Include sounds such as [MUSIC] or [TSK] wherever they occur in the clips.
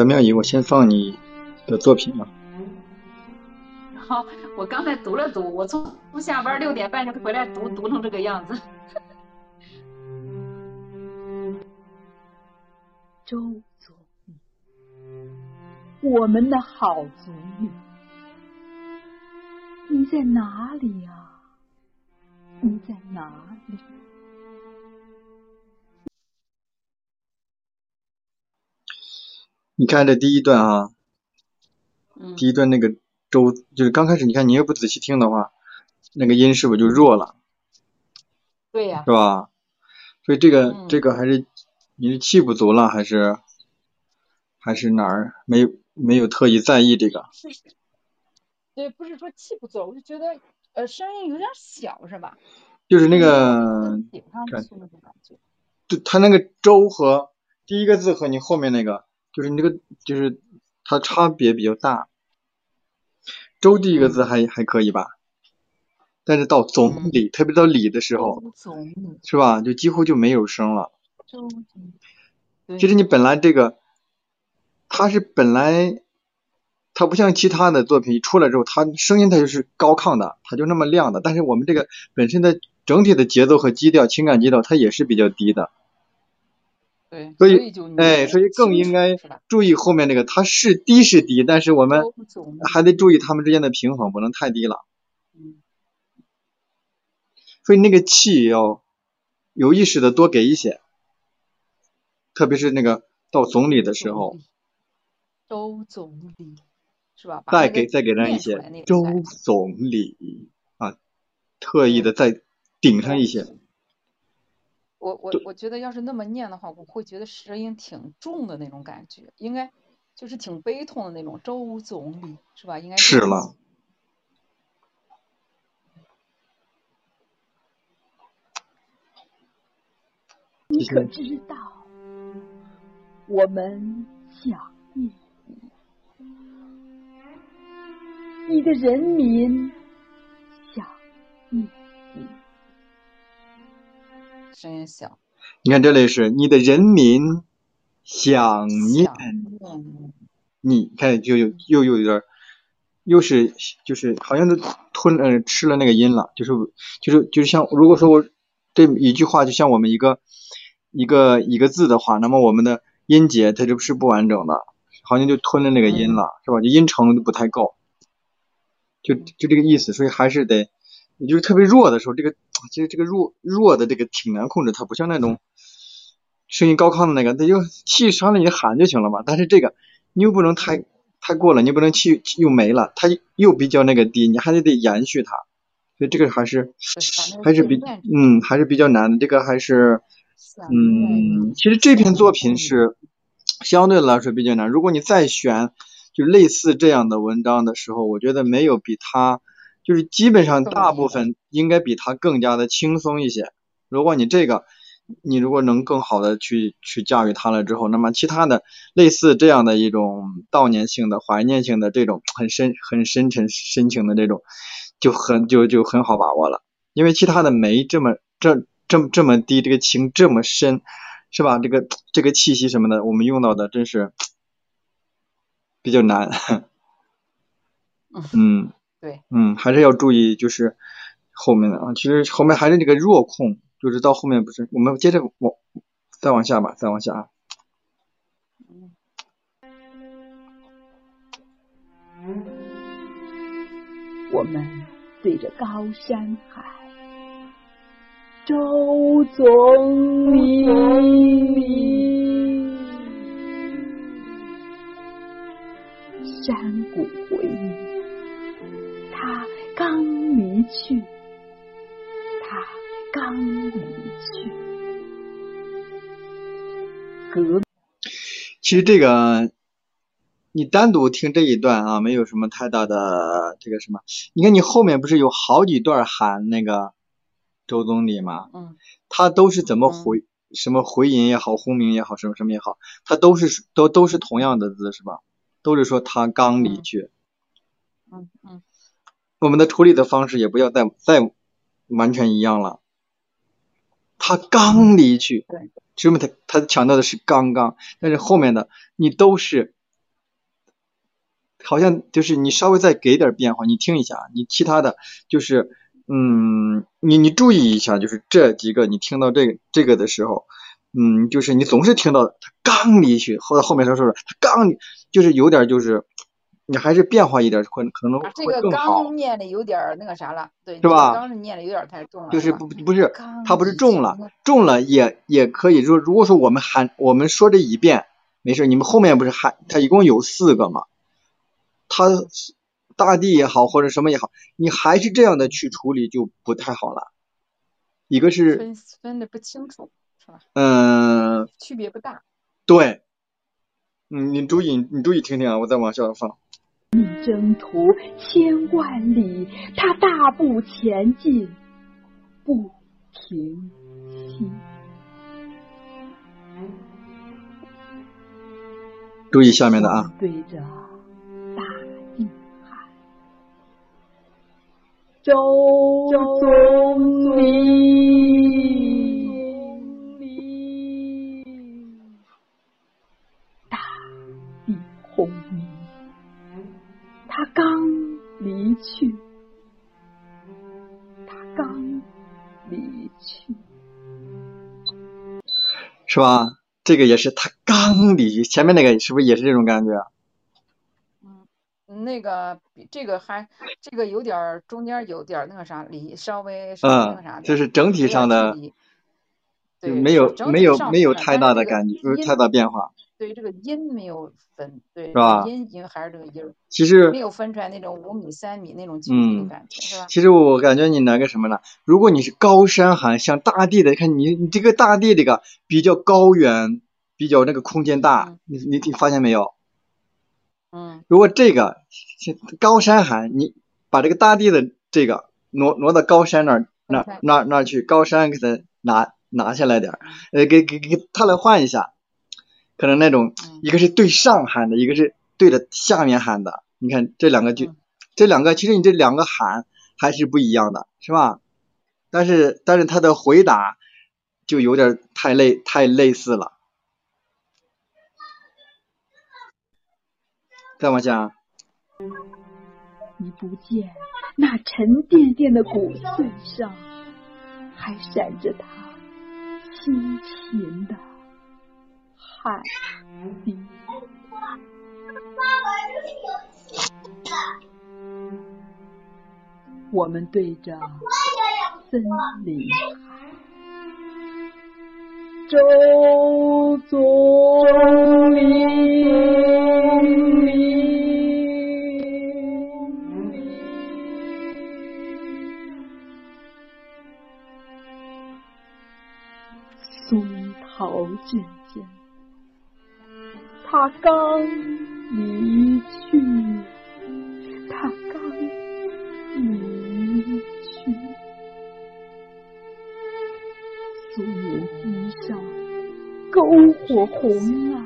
好的，妙仪，我先放你的作品吧。好，我刚才读了读，我从从下班六点半就回来读，读成这个样子。周总理，我们的好总理，你在哪里啊？你在哪里？你看这第一段啊，嗯第一段那个周，就是刚开始，你看你又不仔细听的话，那个音是不是就弱了，对呀、是吧？所以这个、嗯这个还是你是气不足了，还是还是哪儿没有没有特意在意这个？是，对，不是说气不足，我就觉得呃声音有点小，是吧？就是那个，顶上看去那种感觉。就它那个周和第一个字和你后面那个，就是你这个就是它差别比较大。周第一个字还还可以吧，但是到总理，特别到理的时候，总理，是吧？就几乎就没有声了。周总理，其实你本来这个，它是本来，它不像其他的作品一出来之后，它声音它就是高亢的，它就那么亮的。但是我们这个本身的整体的节奏和基调、情感基调，它也是比较低的。对，所以哎，所以更应该？注意后面那个，它是低是低，但是我们还得注意它们之间的平衡，不能太低了。嗯，所以那个气要有意识的多给一些，特别是那个到总理的时候，周总理是吧？再给再给上一些周总理啊，特意的再顶上一些。我我我觉得要是那么念的话，我会觉得声音挺重的那种感觉，应该就是挺悲痛的那种。周总理是吧？应该是了，你可知道，我们想念你，你的人民想念你。声音小，你看这里是你的人民想念你，你，看就有又有点，又是就是好像是吞呃吃了那个音了，就是就是就是像如果说我这一句话就像我们一个一个一个字的话，那么我们的音节它就是不完整的，好像就吞了那个音了，是吧？就音程就不太够，就就这个意思，所以还是得，也就是特别弱的时候，这个其实这个弱弱的这个挺难控制，它不像那种声音高亢的那个，它就气上来你喊就行了嘛。但是这个你又不能太太过了，你不能气气又没了，它又比较那个低，你还得得延续它，所以这个还是还是比嗯还是比较难的，这个还是嗯，其实这篇作品是相对来说比较难。如果你再选就类似这样的文章的时候，我觉得没有比它就是基本上大部分应该比它更加的轻松一些。如果你这个你如果能更好的去去驾驭它了之后，那么其他的类似这样的一种悼念性的、怀念性的这种很深、很深沉、深情的这种，就很就就很好把握了。因为其他的没这么这这么这么低，这个情这么深，是吧？这个这个气息什么的，我们用到的真是比较难。[LAUGHS] 嗯，对，嗯，还是要注意，就是后面的啊，其实后面还是那个弱控，就是到后面不是，我们接着往再往下吧，再往下啊。我们对着高山喊：“周总理。”山谷回应：“他刚离去，他刚离去。”隔其实这个你单独听这一段啊，没有什么太大的这个什么。你看你后面不是有好几段喊那个周总理吗？嗯，他都是怎么回、什么回音也好，轰鸣也好，什么什么也好，他都是都都是同样的字是吧？都是说他刚离去。嗯嗯，我们的处理的方式也不要再再完全一样了。他他刚离去，对，说明他他强调的是刚刚，但是后面的你都是，好像就是你稍微再给点变化，你听一下，你其他的就是，嗯，你你注意一下，就是这几个你听到这个这个的时候，嗯，就是你总是听到他刚离去，后到后面他说是他刚，就是有点就是，你还是变化一点会可能啊，这个。刚念的有点儿那个啥了，对，是吧刚是念的有点太重了，就是不不是刚它不是重了，重了也也可以。说如果说我们喊我们说这一遍没事，你们后面不是喊它一共有四个嘛？它大地也好或者什么也好，你还是这样的去处理就不太好了。一个是分分的不清楚，是吧？嗯、区别不大。对，嗯你注意你注意听听啊，我再往下放。征途千万里，他大步前进，不停息。注意下面的啊，对着大地喊：“周总理！”是吧？这个也是他刚离，前面那个是不是也是这种感觉嗯？那个比这个还这个有点儿中间有点儿那个啥离稍微稍微那个啥嗯，就是整体上的就对没有没有没有太大的感觉，没有太大变化。对这个音没有分，对是吧音因为还是这个音儿，其实没有分出来那种五米三米那种距离嗯的感觉，是吧？其实我感觉你那个什么呢？如果你是高山寒，像大地的，看你你这个大地这个比较高远，比较那个空间大嗯，你你你发现没有？嗯如果这个高山寒，你把这个大地的这个挪挪到高山那儿那分开那那儿去，高山给它拿拿下来点儿，呃，给给给它来换一下，可能那种嗯。一个是对上喊的，一个是对着下面喊的，你看这两个就嗯。这两个，其实你这两个喊还是不一样的，是吧？但是但是他的回答就有点太类太类似了。再往下，你不见那沉甸甸的骨髓上，还闪着他辛勤的汗滴。我们对着森林：“周总理。”松涛阵阵，他刚离去，他刚离去。松岩机上篝火红了，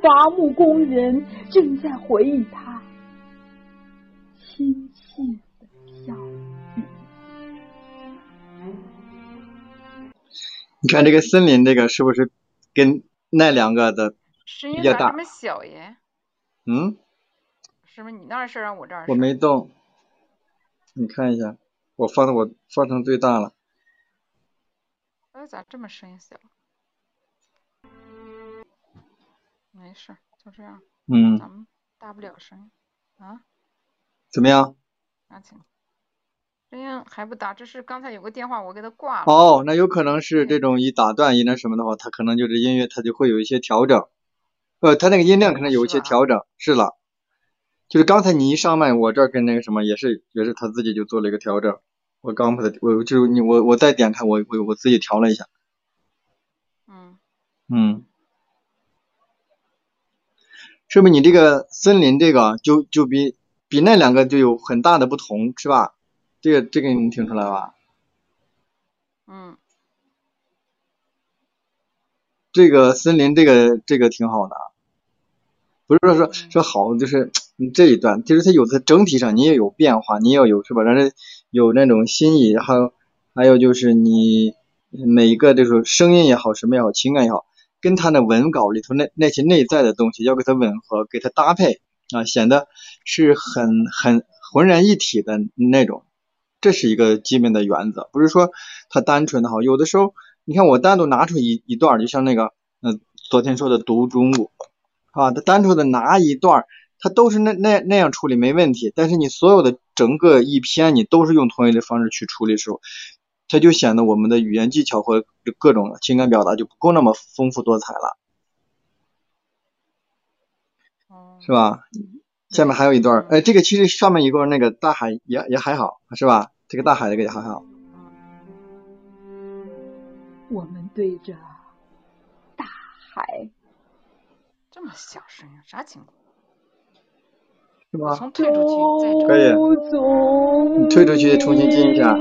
伐木工人正在回忆他亲切的笑语。你看这个森林这个是不是跟那两个的？声比较大音咋这么小耶？嗯，是不是你那儿声儿我这儿我没动，你看一下，我放的我放成最大了。哎，咋这么声音小？没事，就这样，嗯，咱们大不了声音啊，怎么样？那行，声音还不打，这是刚才有个电话我给他挂了。哦，那有可能是这种一打断一那什么的话，它可能就是音乐它就会有一些调整，呃，它那个音量可能有一些调整，是了。就是刚才你一上麦，我这儿跟那个什么也是也是他自己就做了一个调整，我刚把它我就是你我我再点开我我我自己调了一下，嗯，嗯，是不是你这个森林这个就就比比那两个就有很大的不同，是吧？这个这个你听出来吧？嗯，这个森林这个这个挺好的，不是说说嗯说好，就是嗯这一段，就是它有的整体上你也有变化，你也有是吧？让人有那种新意，还有还有就是你每一个这个声音也好，什么也好，情感也好，跟他的文稿里头那那些内在的东西要给它吻合，给它搭配啊，显得是很很浑然一体的那种。这是一个基本的原则，不是说它单纯的好。有的时候，你看我单独拿出一一段，就像那个嗯昨天说的读中午啊，它单独的拿一段。它都是那那那样处理没问题，但是你所有的整个一篇你都是用同一的方式去处理的时候，它就显得我们的语言技巧和各种情感表达就不够那么丰富多彩了，是吧？下面还有一段，哎，这个其实上面一个那个大海也也还好，是吧？这个大海这个也还好。我们对着大海，这么小声音，啥情况？是吗？从退出去，可以。你退出去，重新进一下。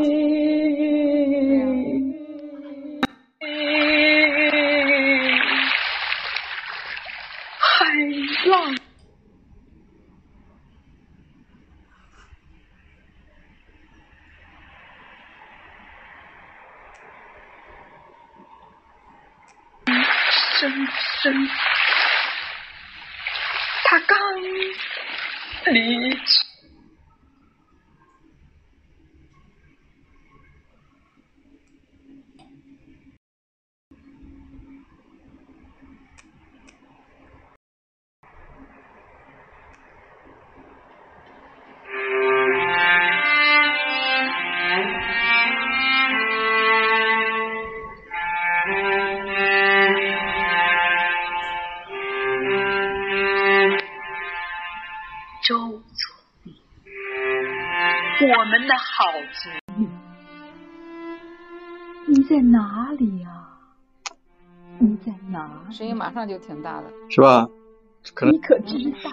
就挺大的，是吧？可能你可知道？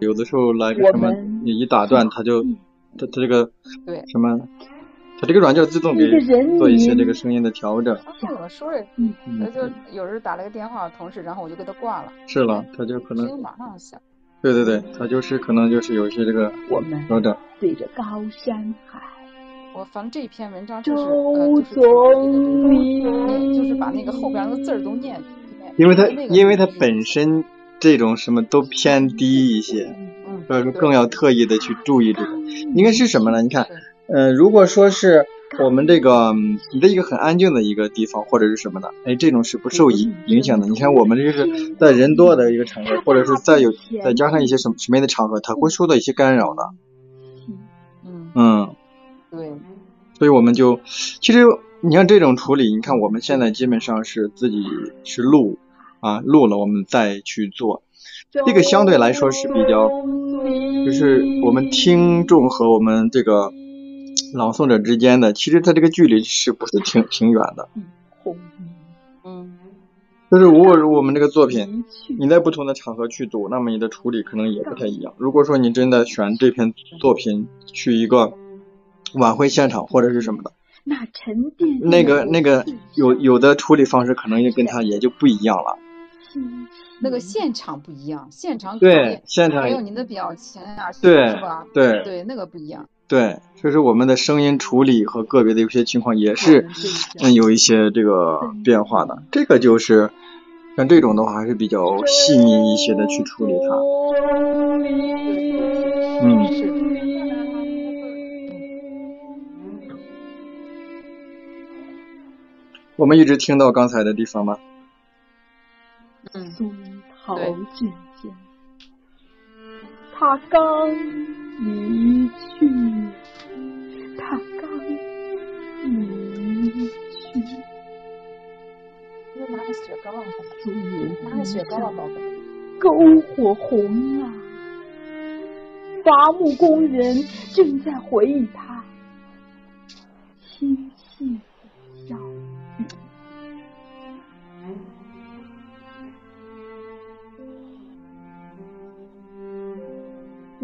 有的时候来个什么，你一打断，他就他他这个对什么，他这个软件自动给做一些这个声音的调整。怎么说着，他就有人打了个电话，同事，然后我就给他挂了。是了，他就可能马上响。对对对，他就是可能就是有一些这个调整。对着高山海，我反正这一篇文章就是呃就是就是把那个后边那个字儿都念。因为它因为它本身这种什么都偏低一些，所以说更要特意的去注意这个。应该是什么呢？你看，呃，如果说是。我们这个你的一个很安静的一个地方或者是什么的，哎，这种是不受影影响的。你看我们这是在人多的一个场合，或者是再有再加上一些什么什么样的场合，它会受到一些干扰的。嗯嗯，对。所以我们就其实你像这种处理，你看我们现在基本上是自己是录啊录了，我们再去做，这个相对来说是比较，就是我们听众和我们这个。朗诵者之间的，其实它这个距离是不是挺挺远的？嗯，就是如果我们这个作品，你在不同的场合去读，那么你的处理可能也不太一样。如果说你真的选这篇作品去一个晚会现场或者是什么的，那沉淀那个那个有有的处理方式可能也跟他也就不一样了。那个现场不一样，现场对现场还有您的表情啊，对是吧？对对，那个不一样。对，就是我们的声音处理和个别的有些情况也是嗯有一些这个变化的。这个就是像这种的话还是比较细腻一些的去处理它。嗯。我们一直听到刚才的地方吗？嗯，好姐姐，他刚离去，他刚离去。拿个雪糕啊，拿个雪糕啊，宝贝。篝火红了，伐木工人正在回忆他亲切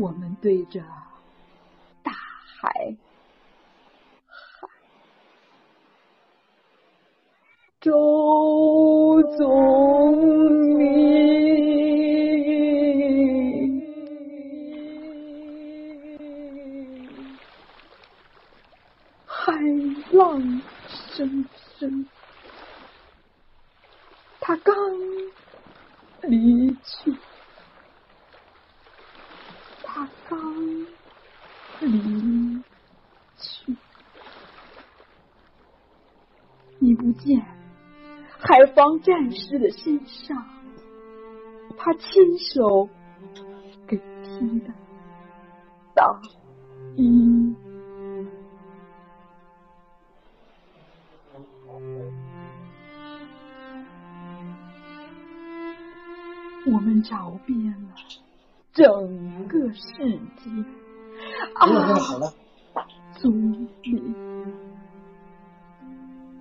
我们对着大海，海，周总理，海浪声。声。他刚离去，他刚离去，你不见海防战士的身上，他亲手给披的大衣。我们找遍了整个世界，啊，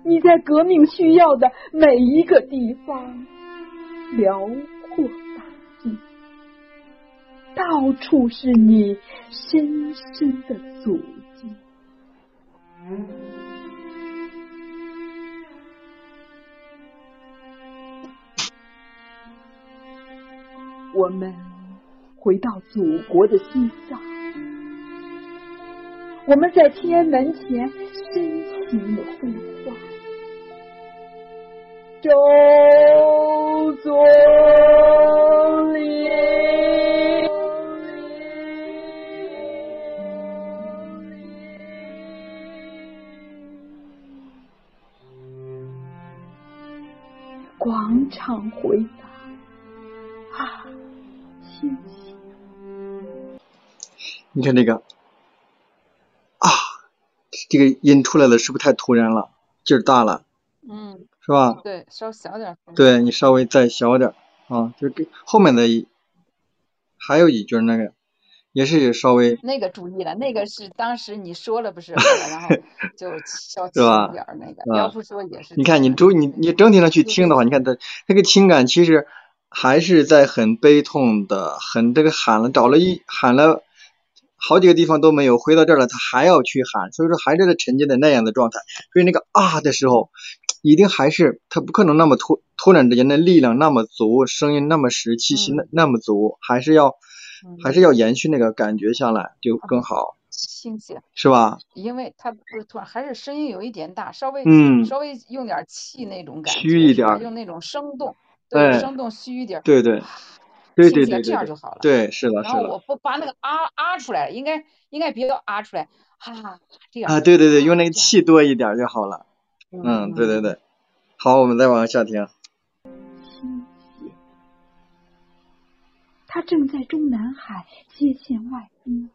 你在革命需要的每一个地方，辽阔大地，到处是你深深的足迹。我们回到祖国的西藏，我们在天安门前深情的绘画。周总理，广场回答啊。谢谢你看这个啊，这个音出来了，是不是太突然了？劲儿大了，是吧？对，稍小点。对你稍微再小点啊，就给后面的一还有一句那个也是稍微那个注意了，那个是当时你说了不是，然后 [LAUGHS] 就稍轻点那个，要不说也是。你看你注你你整体上去听的话，你看他那个情感其实还是在很悲痛的，很这个喊了找了一喊了。好几个地方都没有，回到这儿了，他还要去喊，所以说还是在沉浸在那样的状态。所以那个啊的时候，一定还是他不可能那么突突然之间的力量那么足，声音那么实，气息那那么足，还是要还是要延续那个感觉下来就更好，清晰是吧？因为他不是突然，还是声音有一点大，稍微嗯稍微用点气那种感觉，虚一点，用那种生动，对，生动虚一点，对对。对对对，这样就好了。对，是的，是的。然后我不把那个啊啊出来，应该应该别要啊出来，啊这样。啊，对对对，用那个气多一点就好了。嗯，对对对。好，我们再往下听。他正在中南海接线外宾，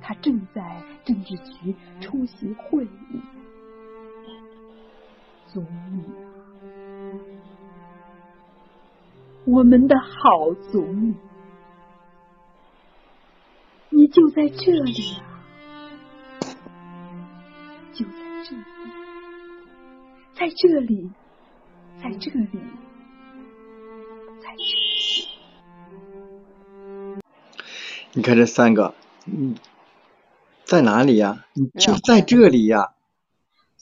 他正在政治局出席会议。总理。我们的好祖母，你就在这里啊，就在这里，在这里，在这里，在这里。你看这三个，嗯，在哪里呀？你就在这里呀，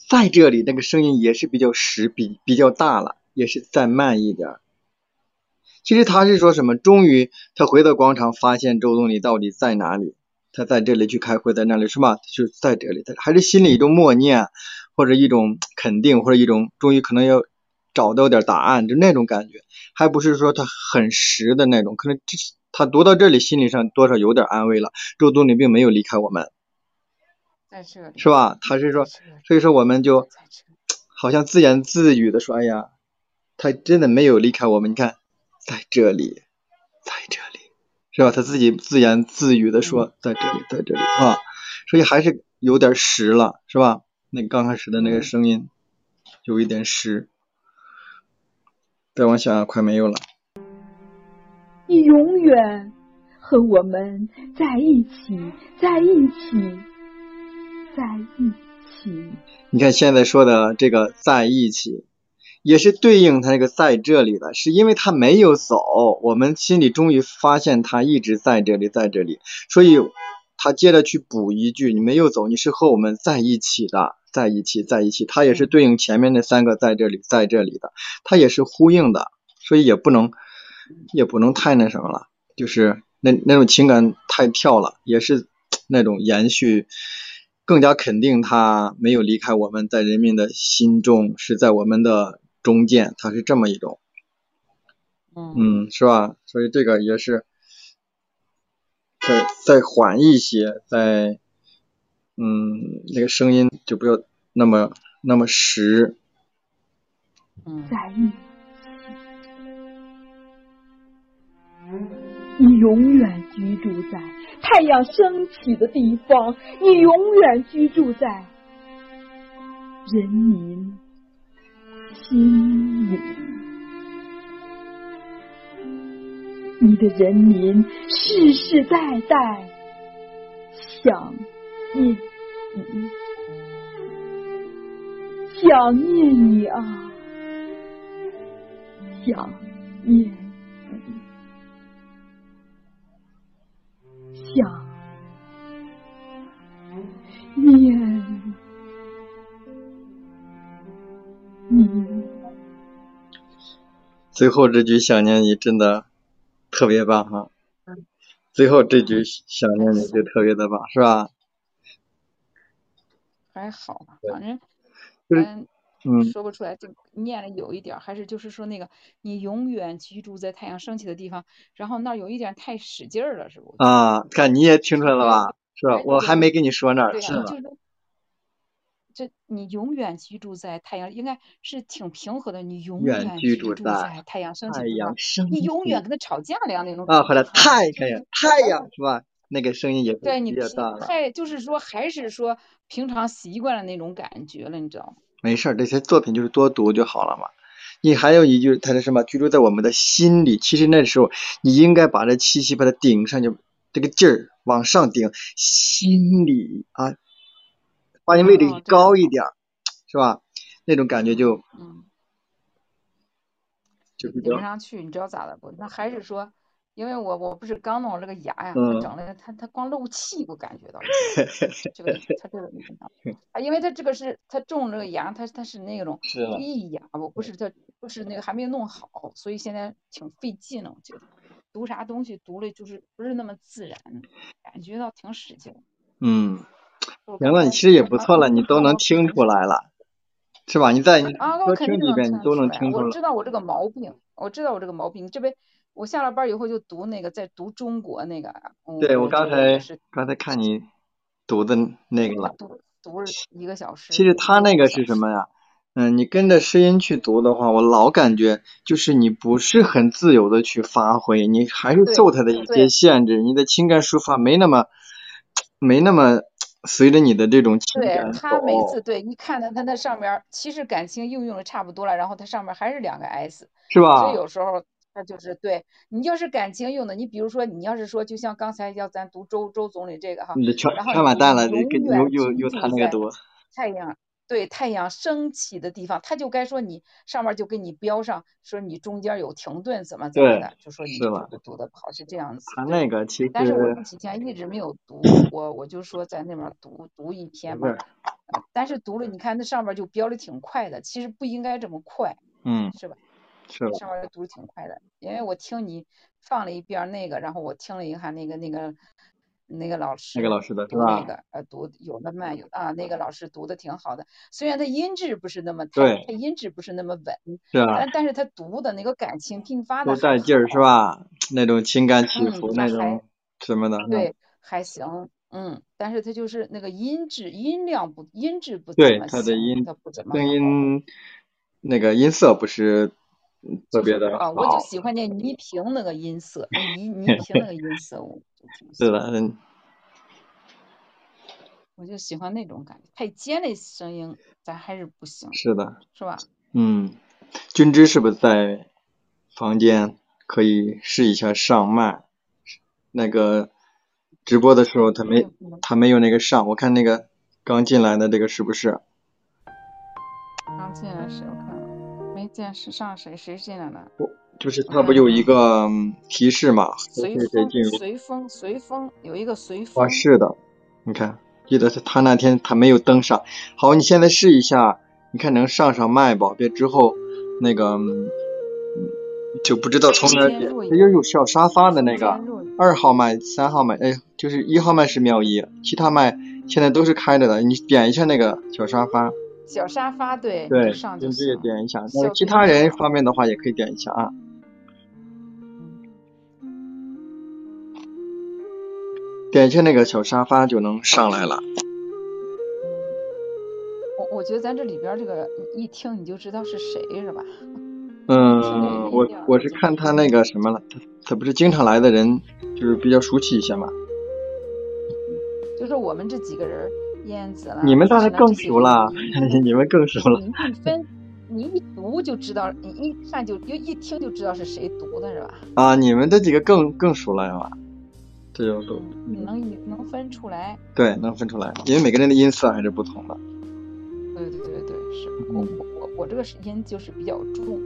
在这里，那个声音也是比较实，比比较大了，也是再慢一点。其实他是说什么？终于他回到广场，发现周总理到底在哪里？他在这里去开会，在那里是吧？就在这里，他还是心里一种默念，或者一种肯定，或者一种终于可能要找到点答案，就那种感觉，还不是说他很实的那种。可能这他读到这里，心理上多少有点安慰了。周总理并没有离开我们，在这里是吧？他是说，所以说我们就 [TSK] 好像自言自语的说：“哎呀，他真的没有离开我们。”你看。在这里，在这里，是吧？他自己自言自语的说，在这里，在这里，啊，所以还是有点实了，是吧？那刚开始的那个声音有一点湿，再往下快没有了。你永远和我们在一起，在一起，在一起。你看现在说的这个在一起。也是对应他那个在这里的，是因为他没有走，我们心里终于发现他一直在这里，在这里，所以他接着去补一句：“你没有走，你是和我们在一起的，在一起，在一起。”他也是对应前面那三个在这里，在这里的，他也是呼应的，所以也不能也不能太那什么了，就是那那种情感太跳了，也是那种延续。更加肯定他没有离开我们，在人民的心中是在我们的中间，他是这么一种，嗯嗯，是吧？所以这个也是再再缓一些，再嗯那个声音就不要那么那么实，嗯。在一起，你永远居住在太阳升起的地方，你永远居住在人民心里。你的人民世世代代想念你，想念你啊，想念你，想念你。最后这句想念你真的特别棒哈，最后这句想念你就特别的棒，是吧？还好吧，反正就是嗯嗯说不出来，就念的有一点儿，还是就是说那个你永远居住在太阳升起的地方，然后那儿有一点太使劲儿了，是不？啊，看你也听出来了吧？是吧？我还没跟你说那儿、是吧？你永远居住在太阳，应该是挺平和的。你永远远居住在在太阳升起阳升你永远跟他吵架那样那种啊，后来太太阳太 [LAUGHS] 阳是吧？那个声音也对你平比较大。太就是说还是说平常习惯了那种感觉了，你知道吗？没事儿，这些作品就是多读就好了嘛。你还有一句，他的什么？居住在我们的心里。其实那时候你应该把这气息把它顶上去，这个劲儿往上顶，心里啊，把你位置高一点儿，是吧？那种感觉就嗯，就比较顶不上去，你知道咋的不？那还是说，因为我我不是刚弄这个牙呀，嗯。他整的他他光漏气，我感觉到 [LAUGHS] 这个他这个啊，因为他这个是他种这个牙，他他是那种是了益牙，我不是他不是那个还没弄好，所以现在挺费劲的，我觉得。读啥东西读了就是不是那么自然，感觉到挺使劲。嗯，我行了，你其实也不啊错了，你都能听出来了，是吧？你再你我听几遍，你都能听出来。我。知道我这个毛病，我知道我这个毛病。你这边，我下了班以后就读那个，在读中国那个。嗯、对我刚才刚才看你读的那个了。读读了一个小时。其实他那个是？什么呀？嗯，你跟着声音去读的话，我老感觉就是你不是很自由的去发挥，你还是受他的一些限制，你的情感抒发没那么没那么随着你的这种情对感对。他每次对你看到他那上面儿，其实感情应用的差不多了，然后他上面还是两个 S，是吧所以？有时候他就是对你要是感情用的，你比如说你要是说，就像刚才要咱读周周总理这个哈，你的全全完蛋了，你这个永远又又又居住在他那个多。太阳对太阳升起的地方，他就该说你上面就给你标上，说你中间有停顿怎么怎么的，就说你读读的不好是这样子。他那个其实但是我这几天一直没有读，我我就说在那边读读一 [LAUGHS] 篇吧但是读了，你看那上面就标的挺快的，其实不应该这么快，嗯是吧？是了，上面读的挺快的，因为我听你放了一遍那个，然后我听了一下那个那个那个老师那个老师的是读那吧？个呃读有的慢有啊，那个老师读的挺好的，虽然他音质不是那么对太，他音质不是那么稳，是啊，但但是他读的那个感情并发的都带劲儿是？吧？那种情感起嗯伏，那种什么的，对，还行，嗯，但是他就是那个音质音量不音质不怎对么行，他的音他不怎么声。音那个音色不是嗯特别的啊，我就。喜欢那倪萍那个音色，倪倪萍那个音色，我是欢，的，嗯，我就喜欢那种感觉。太尖的声音咱还是不行，是的，是吧？嗯，君之是不是在房间可以试一下上麦？那个直播的时候他没嗯他没有那个上，我看那个刚进来的这个是不是？刚进来谁？我看没见是上谁谁进来了？就是他不有一个嗯提示嘛，说随是谁风进入随风随风有一个随啊，风，是的，你看，记得是他那天他没有登上。好，你现在试一下，你看能上上麦不？别之后那个嗯就不知道从哪儿点。这就有小沙发的那个二号麦、三号麦，哎，就是一号麦是妙一，其他麦现在都是开着的，你点一下那个小沙发，小沙发对，对你上就直接。点一下。小那其他人方面的话也可以点一下啊。点一下那个小沙发就能上来了。我我觉得咱这里边这个一听你就知道是谁是吧？嗯，我我是看他那个什么了，他他不是经常来的人，就是比较熟悉一些嘛。就是我们这几个人，燕子啦，你们当然更熟了，[LAUGHS] 你们更熟了。分，你一读就知道，你一看就就一听就知道是谁读的是吧？啊，你们这几个更更熟了是吧？这种都你能能分出来？对，能分出来，因为每个人的音色还是不同的。对对对对，是我我我我这个是音就是比较重，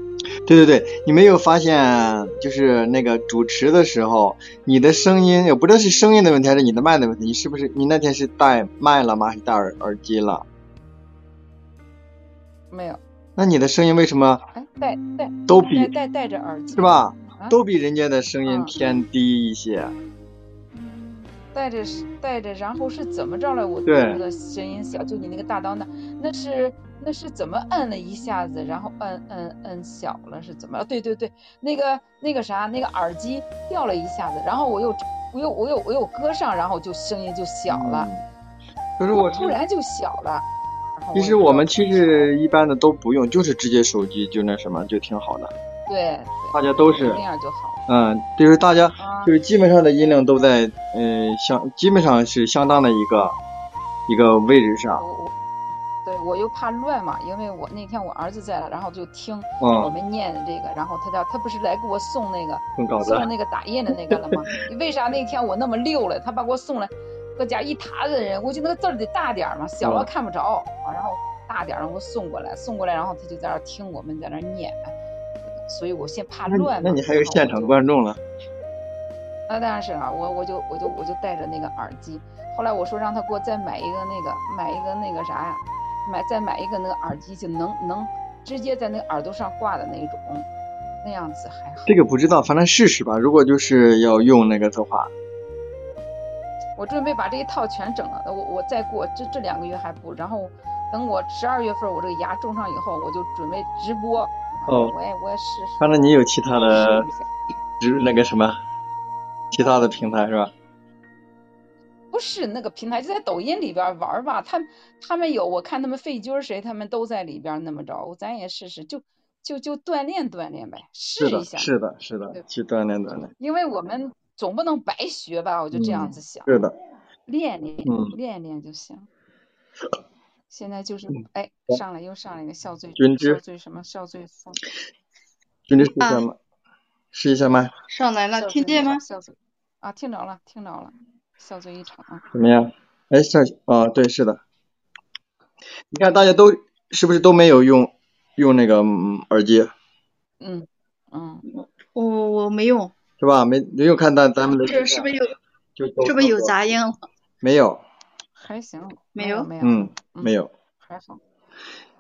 对对对，你没有发现，就是那个主持的时候，你的声音也不知道是声音的问题还是你的麦的问题，你是不是你那天是戴麦了吗？还是戴耳耳机了？没有，那你的声音为什么哎，戴戴都比戴戴戴着耳机是？吧？啊都比人家的声音嗯偏低一些？带着带着，然后是怎么着了？我读对的声音小，就你那个大刀那，那是那是怎么摁了一下子，然后摁摁摁小了是怎么了？对对对，那个那个啥，那个耳机掉了一下子，然后我又我又我又我又搁上，然后就声音就小了，可是我突然就小了。其实我们其实一般的都不用，就是直接手机就那什么就挺好的。对大家都是对那样就好嗯，就是大家啊就是基本上的音量都在嗯相基本上是相当的一个一个位置上。对我又怕乱嘛，因为我那天我儿子在了，然后就听我嗯，们念的这个，然后他家他不是来给我送那个。送那个打印的那个了吗？[LAUGHS] 为啥那天我那么溜了？他把给我送来，搁家一沓子人，我就那个字儿得大点儿嘛，小了嗯看不着啊，然后大点我送过来，送过来，然后他就在那儿听我们在那儿念，所以我先怕乱嘛。那你还有现场观众了？那当然是了，我我就我就我就戴着那个耳机，后来我说让他给我再买一个那个买一个那个啥呀，买再买一个那个耳机，就能能直接在那个耳朵上挂的那种，那样子还好。这个不知道，反正试试吧。如果就是要用那个的话，我准备把这一套全整了，我我再过这这两个月还不，然后等我十二月份我这个牙种上以后，我就准备直播。哦我也我也试试。反正你有其他的试一下只那个什么其他的平台是吧？不是那个平台，就在抖音里边玩吧。他们他们有，我看他们费军谁他们都在里边那么着，咱也试试，就就就锻炼锻炼呗，试，一下。是的，是的对，去锻炼锻炼。因为我们总不能白学吧，我就这样嗯子想，是的，练练嗯练练就行。现在就是嗯哎，上来又上来一个笑醉君之笑醉什么笑醉风，君之试一下麦，试一下麦，上来了，听见吗？笑醉啊，听着了，听着了，笑醉一场啊。怎么样？哎，笑啊，对，是的。你看大家都是不是都没有用用那个嗯耳机嗯嗯，我我没用，是吧？没没有看到咱们的这是不是有就都是不是有杂音了？没有，还行，没有有没有，嗯，嗯没有。还好。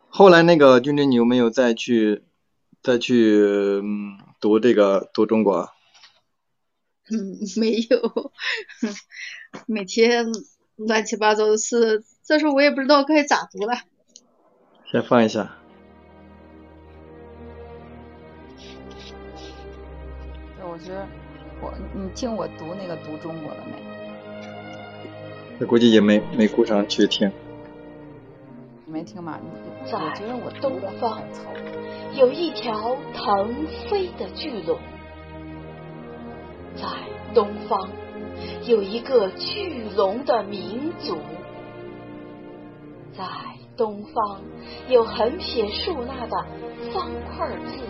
后来那个君君，你有没有再去再去嗯读这个读中国？嗯，没有，[LAUGHS] 每天乱七八糟的事，这时候我也不知道该咋读了。先放一下。对，我觉得我你听我读那个读中国了没？这估计也没没顾上去听。你没听吗？你在我觉得我东读的方。有一条腾飞的巨龙，在东方有一个巨龙的民族，在东方有横撇竖捺的方块字，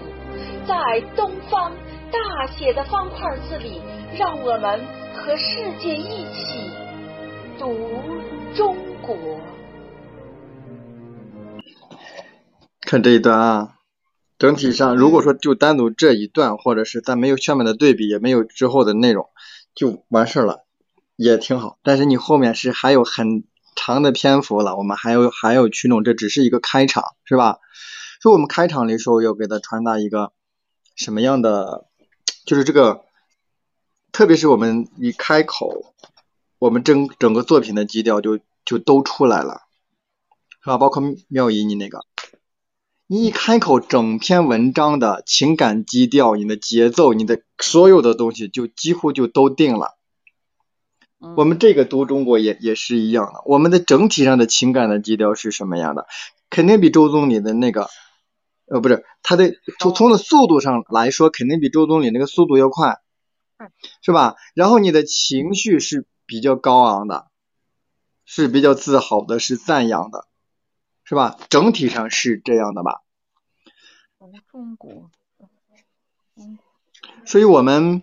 在东方大写的方块字里，让我们和世界一起读中国。看这一段啊，整体上如果说就单独这一段，或者是咱没有下面的对比，也没有之后的内容，就完事儿了，也挺好。但是你后面是还有很长的篇幅了，我们还有还有去弄，这只是一个开场，是吧？所以我们开场的时候要给他传达一个什么样的，就是这个，特别是我们一开口，我们整整个作品的基调就就都出来了，是吧？包括妙姨你那个，你一开口，整篇文章的情感基调、你的节奏、你的所有的东西就几乎就都定了。嗯我们这个读中国也也是一样的，我们的整体上的情感的基调是什么样的？肯定比周总理的那个，呃，不是，他的从从的速度上来说，肯定比周总理那个速度要快嗯，是吧？然后你的情绪是比较高昂的，是比较自豪的，是赞扬的，是吧？整体上是这样的吧？读中国，嗯，所以我们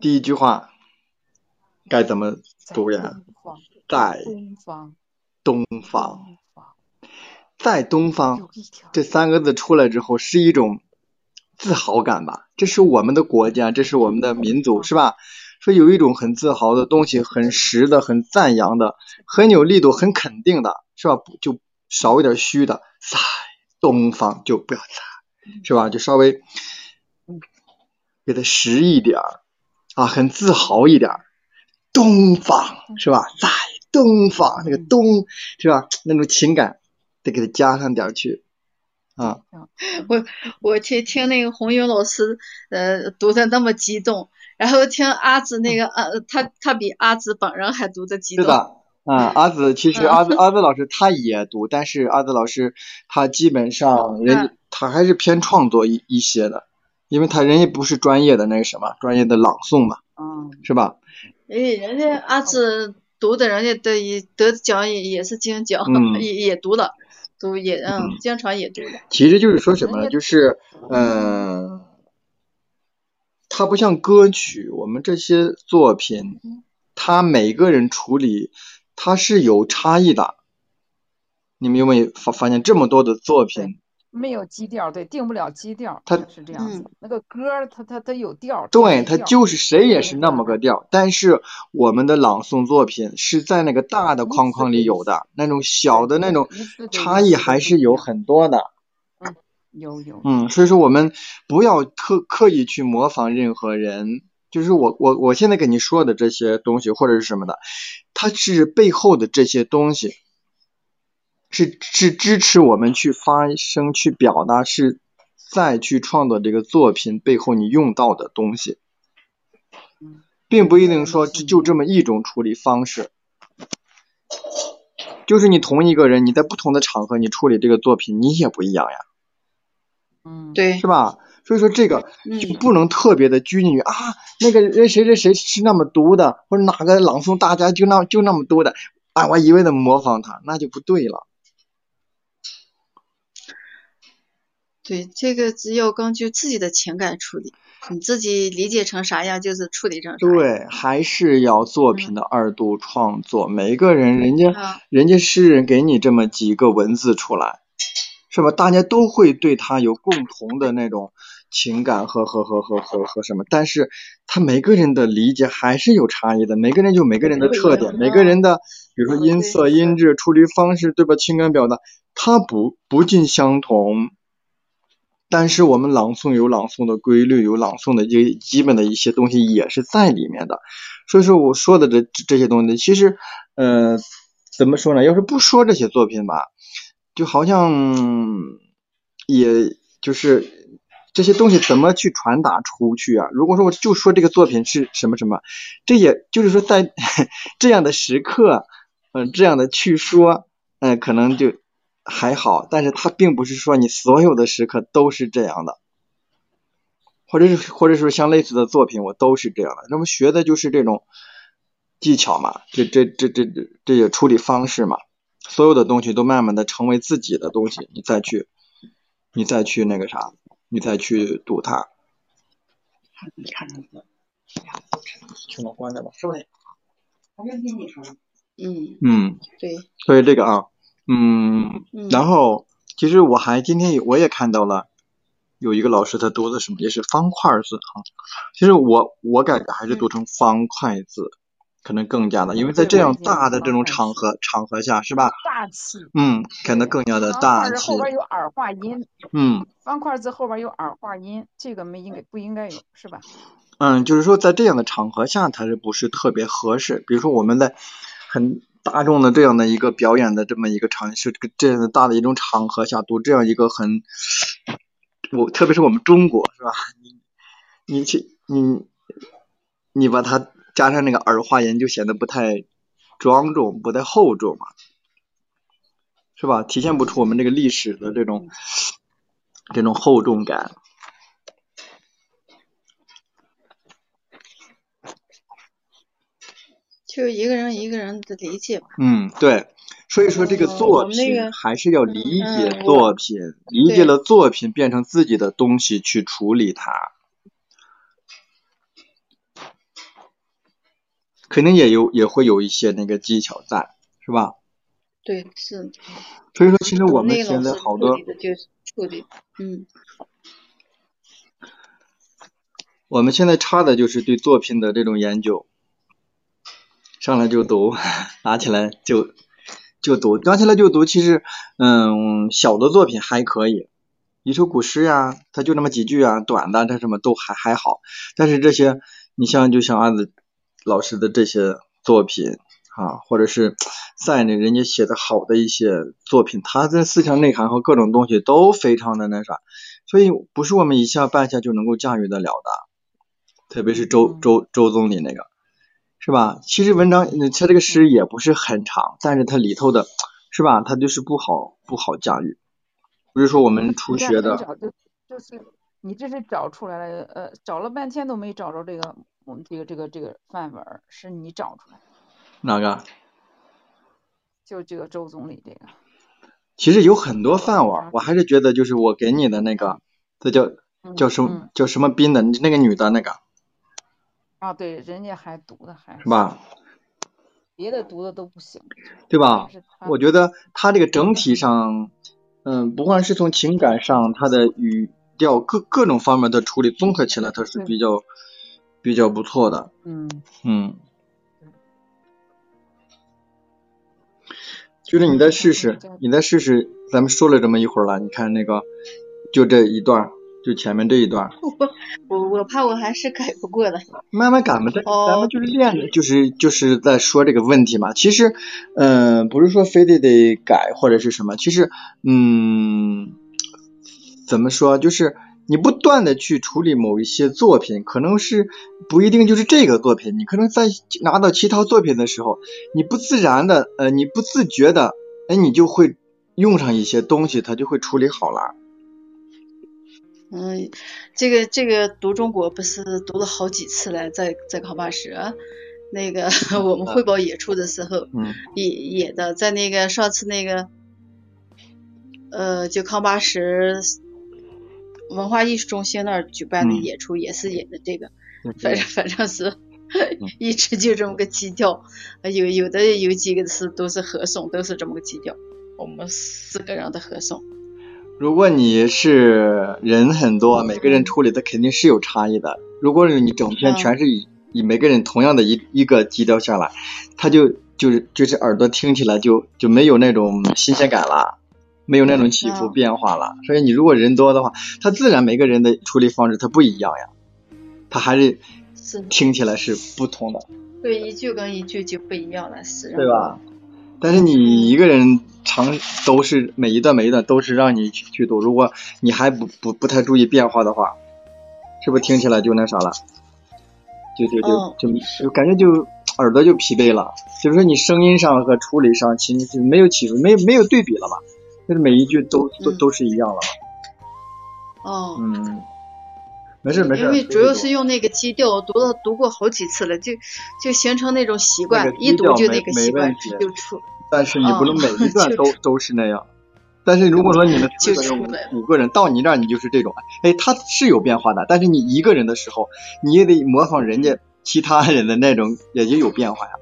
第一句话该怎么读呀？在东方，东方，在东方。这三个字出来之后，是一种自豪感吧？这是我们的国家，这是我们的民族，是吧？说有一种很自豪的东西，很实的，很赞扬的，很有力度，很肯定的，是吧？就少一点虚的，在东方就不要在，是吧？就稍微给它实一点儿啊，很自豪一点儿。东方是吧？在东方那个东是吧？那种情感得给它加上点儿去啊。我去听那个红云老师，呃，读的那么激动，然后听阿紫那个，呃，他他比阿紫本人还读的激动。是的，嗯，阿紫其实嗯阿紫阿紫老师他也读，但是阿紫老师他基本上人家他还是偏创作一一些的，因为他人家不是专业的那个什么专业的朗诵嘛，嗯，是吧？哎，人家阿紫读的，人家得也得奖也也是金奖，嗯 [LAUGHS] 也也读了，读也嗯，经常也读的。其实就是说什么呢？就是嗯，它不像歌曲，我们这些作品，它每个人处理它是有差异的。你们有没有发发现这么多的作品？没有基调，对，定不了基调，它是这样子嗯。那个歌儿，它它它有调，对，它它就是谁也是那么个调，但是我们的朗诵作品是在那个大的框框里有的，那种小的那种差异还是有很多的。有有，嗯，所以说我们不要刻刻意去模仿任何人，就是我我我现在跟你说的这些东西或者是什么的，它是背后的这些东西，是是支持我们去发声、去表达，是再去创作这个作品背后你用到的东西，嗯并不一定说就就这么一种处理方式。就是你同一个人，你在不同的场合你处理这个作品，你也不一样呀。嗯，对是，吧？所以说这个嗯就不能特别的拘泥于啊，那个人谁谁谁是那么读的，或者哪个朗诵大家就那就那么读的，啊，我一味的模仿他，那就不对了。对，这个只有根据自己的情感处理，你自己理解成啥样就是处理成啥样。对，还是要作品的二度创作。每一个人，人家啊，人家诗人给你这么几个文字出来，是吧？大家都会对他有共同的那种情感和和和和和和什么，但是他每个人的理解还是有差异的，每个人有每个人的特点，每个人的比如说音色、音质、处理方式，对吧？情感表达，它不不尽相同。但是我们朗诵有朗诵的规律，有朗诵的一些基本的一些东西也是在里面的。所以说我说的这这些东西，其实，呃，怎么说呢？要是不说这些作品吧，就好像，也就是这些东西怎么去传达出去啊？如果说我就说这个作品是什么什么，这也就是说在 [LAUGHS] 这样的时刻，嗯、这样的去说，嗯、可能就还好，但是它并不是说你所有的时刻都是这样的。或者是或者说像类似的作品，我都是这样的。那么学的就是这种技巧嘛，这这这这这这些处理方式嘛，所有的东西都慢慢的成为自己的东西，你再去你再去那个啥，你再去读它。听我关着吧，是不是？嗯，嗯，对，所以这个啊，嗯，嗯，然后其实我还今天我也看到了有一个老师他读的什么也是方块字哈，其实我我感觉还是读成方块字，可能更加的，因为在这样大的这种场合场合下，是吧？大气。嗯，可能更加的大气。后边有儿化音，嗯方块字后边有儿化音，这个没应该不应该有是吧？嗯，就是说在这样的场合下，它是不是特别合适？比如说我们在很大众的这样的一个表演的这么一个场是这样的大的一种场合下读这样一个很，我特别是我们中国是吧？你你去你你把它加上那个儿化音，就显得不太庄重，不太厚重嘛，是吧？体现不出我们这个历史的这种这种厚重感。就一个人一个人的理解吧。嗯，对，所以说这个嗯作品还是要理解作品，理解了作品变成自己的东西去处理它，肯定也有也会有一些那个技巧在，是吧？对，是。所以说，其实我们那个现在好多就是处理，嗯，我们现在差的就是对作品的这种研究，上来就读，[LAUGHS] 拿起来就就读，拿起来就读。其实，嗯，小的作品还可以，一首古诗呀，它就那么几句啊，短的它什么都还还好。但是这些，你像就像安子老师的这些作品啊，或者是在那人家写的好的一些作品，他的思想内涵和各种东西都非常的那啥，所以不是我们一下半下就能够驾驭得了的。特别是周嗯周周总理那个，是吧？其实文章呃他这个诗也不是很长，但是它里头的，是吧？它就是不好不好驾驭。不是说我们初学的，就是你这是找出来了，呃，找了半天都没找着这个我们这个这个这个范文儿，是你找出来的，哪个？就这个周总理这个。其实有很多饭碗，我还是觉得就是我给你的那个，这叫嗯叫什么嗯叫什么斌的那个女的那个，啊，对，人家还读的还是吧？别的读的都不行，对吧我觉得他这个整体上，嗯，不管是从情感上，他的语调各各种方面的处理，综合起来，他是比较比较不错的。嗯嗯，就是你再试试，你再试试，咱们说了这么一会儿了，你看那个，就这一段，就前面这一段儿，我我怕我还是改不过的。慢慢改嘛，咱哦咱们就是练着，就是就是在说这个问题嘛。其实，嗯、不是说非得得改或者是什么，其实，嗯，怎么说，就是你不断的去处理某一些作品，可能是不一定就是这个作品，你可能在拿到其他作品的时候，你不自然的，呃，你不自觉的，哎，你就会用上一些东西，它就会处理好了。嗯，这个这个读中国不是读了好几次了，在在考巴什，那个 [LAUGHS] 我们汇报演出的时候嗯演演的，在那个上次那个呃就康巴什文化艺术中心那儿举办的嗯。演出也是演的这个，对反正 [LAUGHS] 反正是 [LAUGHS] 一直就这么个基调，呃有有的有几个是都是合颂，都是这么个基调，我们四个人的合颂。如果你是人很多，每个人处理的肯定是有差异的。如果是你整篇全是以以每个人同样的一一个基调下来，他就就是就是耳朵听起来就就没有那种新鲜感了，没有那种起伏嗯变化了。所以你如果人多的话，他自然每个人的处理方式他不一样呀，他还是是听起来是不同的。对，一句跟一句就不一样了，是。对吧？但是你一个人长都是每一段每一段都是让你去去读，如果你还不不不太注意变化的话，是不是听起来就那啥了？就就就嗯就就感觉就耳朵就疲惫了，就是说你声音上和处理上其实是没有起伏，没有没有对比了嘛，就是每一句都都嗯都是一样了。哦，嗯，没事没事。因为主要是用那个基调，我读了读过好几次了，就就形成那种习惯那，个一读就那个习惯。但是你不能每一 [LAUGHS] 段就都、都是那样。但是如果说你们 [LAUGHS] 四就个人、出来了五个人到你这儿，你就是这种，哎，他是有变化的，但是你一个人的时候，你也得模仿人家其他人的那种，也就有变化呀。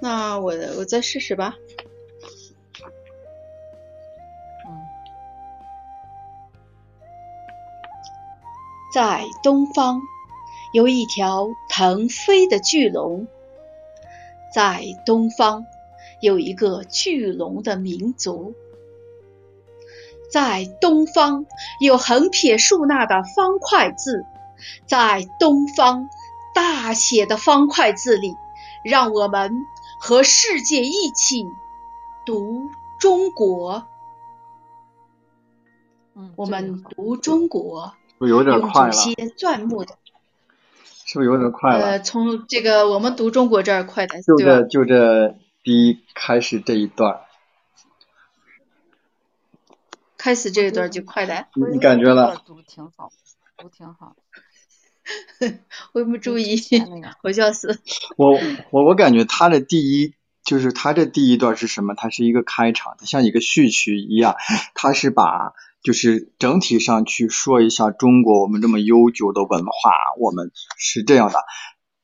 那我我再试试吧。在东方有一条腾飞的巨龙，在东方有一个巨龙的民族，在东方有横撇竖捺的方块字，在东方大写的方块字里，让我们和世界一起读中国。嗯，我们读中国，是不有点快了？这些钻木的。是不是有点快了？呃，从这个我们读中国这儿快的，就这？就这第一开始这一段，开始这一段就快的，你你感觉了？读挺好，读挺好。[LAUGHS] 我没注意之前那个，好像是我我我感觉他的第一就是他这第一段是什么？它是一个开场，它像一个序曲一样，它是把就是整体上去说一下中国我们这么悠久的文化，我们是这样的，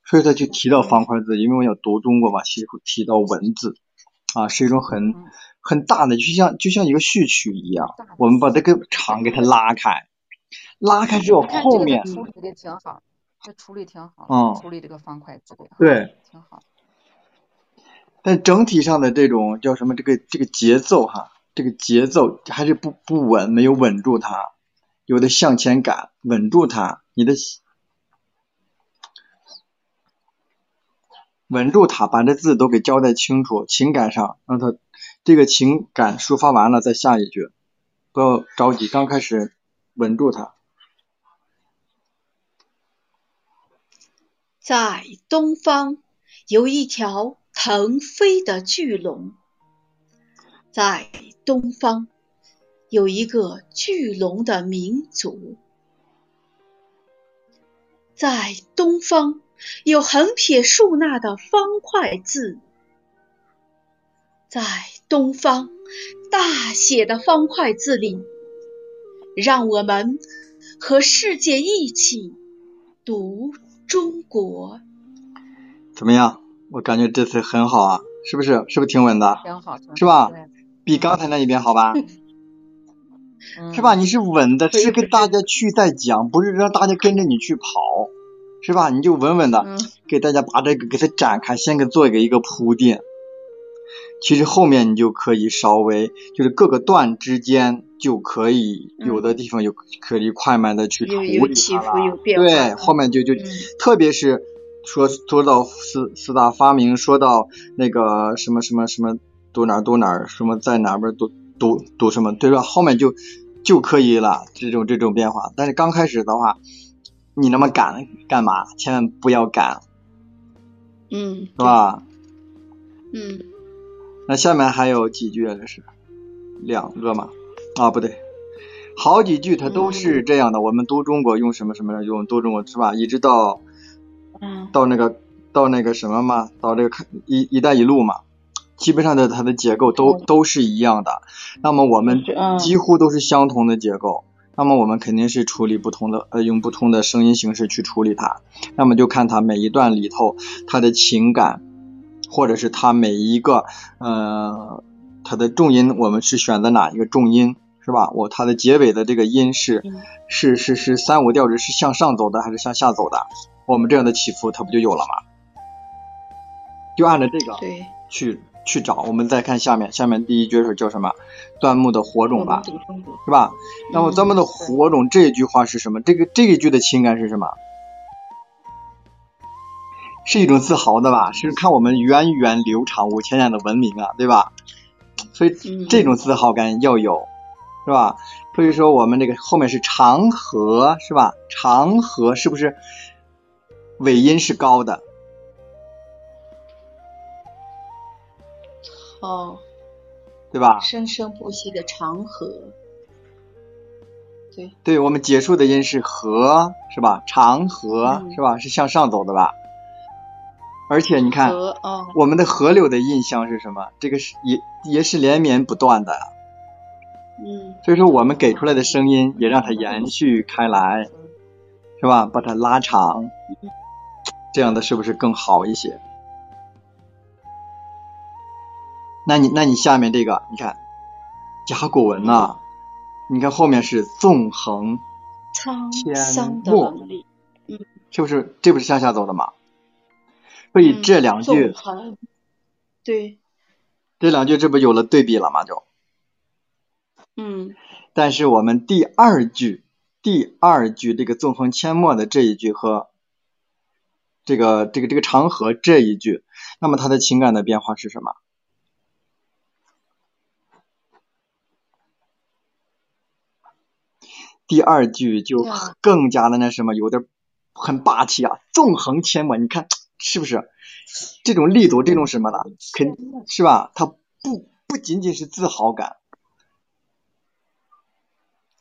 所以他就提到方块字，因为我要读中国嘛，是会提到文字啊，是一种很嗯。很大的，就像就像一个序曲一样我们把这个场给它拉开，拉开之后后面处理的挺好，这处理挺好，嗯处理这个方块字的，对。挺好。但整体上的这种叫什么？这个这个节奏哈，这个节奏还是不不稳，没有稳住它，有的向前赶，稳住它，你的稳住它，把这字都给交代清楚，情感上让它这个情感抒发完了再下一句，不要着急，刚开始稳住它。在东方有一条腾飞的巨龙，在东方有一个巨龙的民族，在东方有横撇竖捺的方块字，在东方大写的方块字里，让我们和世界一起读中国。怎么样？我感觉这次很好啊，是不是？是不是挺稳的？挺好，是吧比刚才那一遍好吧？嗯是吧？你是稳的，是跟大家去在讲，不是让大家跟着你去跑，是吧？你就稳稳的嗯给大家把这个给它展开，先给做一个一个铺垫。其实后面你就可以稍微就是各个段之间就可以嗯有的地方就可以快慢的去处有理了。有变化对，嗯后面就就嗯特别是说说到四四大发明，说到那个什么什么什么读哪儿读哪儿，什么在哪边读读读什么，对吧？后面就就可以了，这种这种变化。但是刚开始的话，你那么赶干嘛？千万不要赶，嗯，是吧？嗯，那下面还有几句啊？这是两个嘛？啊，不对，好几句它都是这样的。我们读中国用什么什么用读中国是吧？一直到嗯到那个到那个什么嘛，到这个看一一带一路嘛，基本上的它的结构都嗯都是一样的。那么我们几乎都是相同的结构。那么我们肯定是处理不同的，呃，用不同的声音形式去处理它。那么就看它每一段里头它的情感，或者是它每一个，呃，它的重音，我们是选择哪一个重音，是吧？我它的结尾的这个音是嗯是是是三五调值是向上走的还是向下走的？我们这样的起伏它不就有了吗？就按照这个对，去去找。我们再看下面，下面第一句是叫什么？端木的火种吧。是吧？那么嗯端木的火种这一句话是什么？这个这一句的情感是什么？是一种自豪的吧？是看我们源远流长五千年的文明啊，对吧？所以嗯这种自豪感要有，是吧？所以说我们这个后面是长河，是吧？长河是不是尾音是高的？哦，对吧？生生不息的长河。对，对我们结束的音是和，是吧？长河、嗯是吧？是向上走的吧？而且你看，哦，我们的河流的印象是什么？这个是也也是连绵不断的，嗯所以说我们给出来的声音也让它延续开来，是吧？把它拉长，这样的是不是更好一些？那你那你下面这个，你看甲骨文呐、你看后面是纵横，沧天桑的漠纹理，是不是？这不是向下走的吗？所以这两嗯句，对，这两句这不有了对比了吗？就，嗯但是我们第二句，第二句这个纵横阡陌的这一句和这个这个这个长河这一句，那么它的情感的变化是什么？第二句就更加的那什么，有点很霸气啊，纵横阡陌，你看是不是？这种力度，这种什么呢？肯是吧？它不不仅仅是自豪感，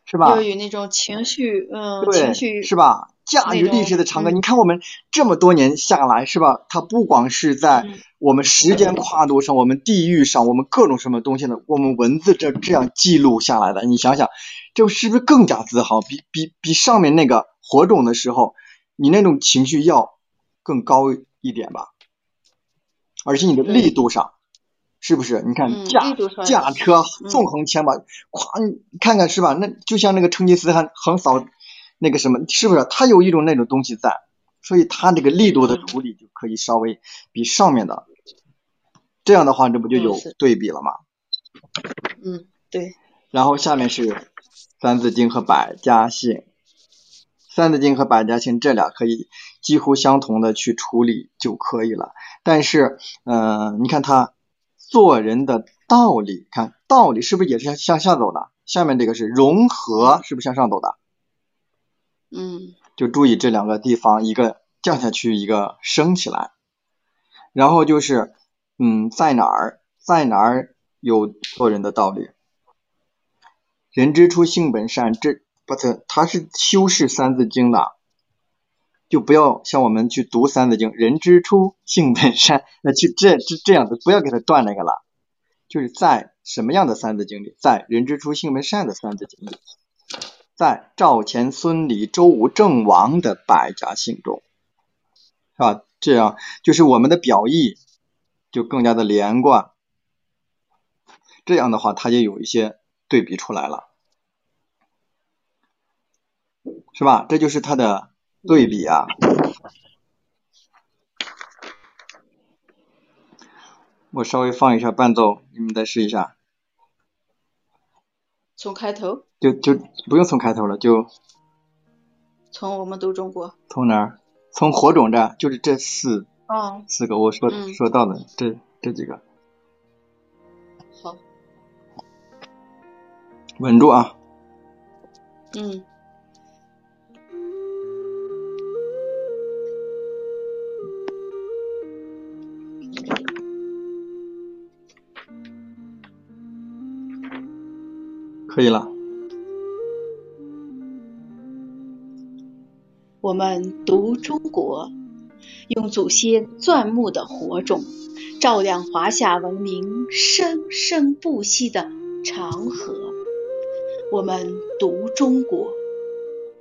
是吧？要有那种情绪，嗯，情绪是吧？驾驭历史的长河，嗯你看我们这么多年下来，是吧？它不光是在嗯我们时间跨度上，我们地域上，我们各种什么东西呢？我们文字这这样记录下来的，你想想，这是不是更加自豪？比比比上面那个火种的时候，你那种情绪要更高一点吧？而且你的力度上，是不是？你看嗯驾驾车嗯纵横阡陌，咵，你看看是吧？那就像那个成吉思汗横扫那个什么，是不是？他有一种那种东西在，所以他这个力度的嗯处理就可以稍微比上面的，这样的话，这不就有对比了吗？嗯，对，然后下面是《三字经》和《百家姓》，《三字经》和《百家姓》这俩可以几乎相同的去处理就可以了。但是，呃，你看他做人的道理，看道理是不是也是向向下走的？下面这个是融合，是不是向上走的？嗯就注意这两个地方，一个降下去，一个升起来。然后就是，嗯，在哪儿，在哪儿有做人的道理。人之初，性本善，这不是它是修饰《三字经》的，就不要像我们去读《三字经》，人之初，性本善，那去这这这样子，不要给他断那个了。就是在什么样的《三字经》里，在人之初，性本善的《三字经》里。在赵钱孙李周吴郑王的百家姓中，是吧？这样就是我们的表意就更加的连贯。这样的话，它就有一些对比出来了，是吧？这就是它的对比啊。我稍微放一下伴奏，你们再试一下。从开头，就就不用从开头了，就从我们读中国，从哪儿？从火种这，就是这四哦，四个我说、嗯说到的这这几个，好，稳住啊！嗯。可以了。我们读中国，用祖先钻木的火种，照亮华夏文明生生不息的长河。我们读中国，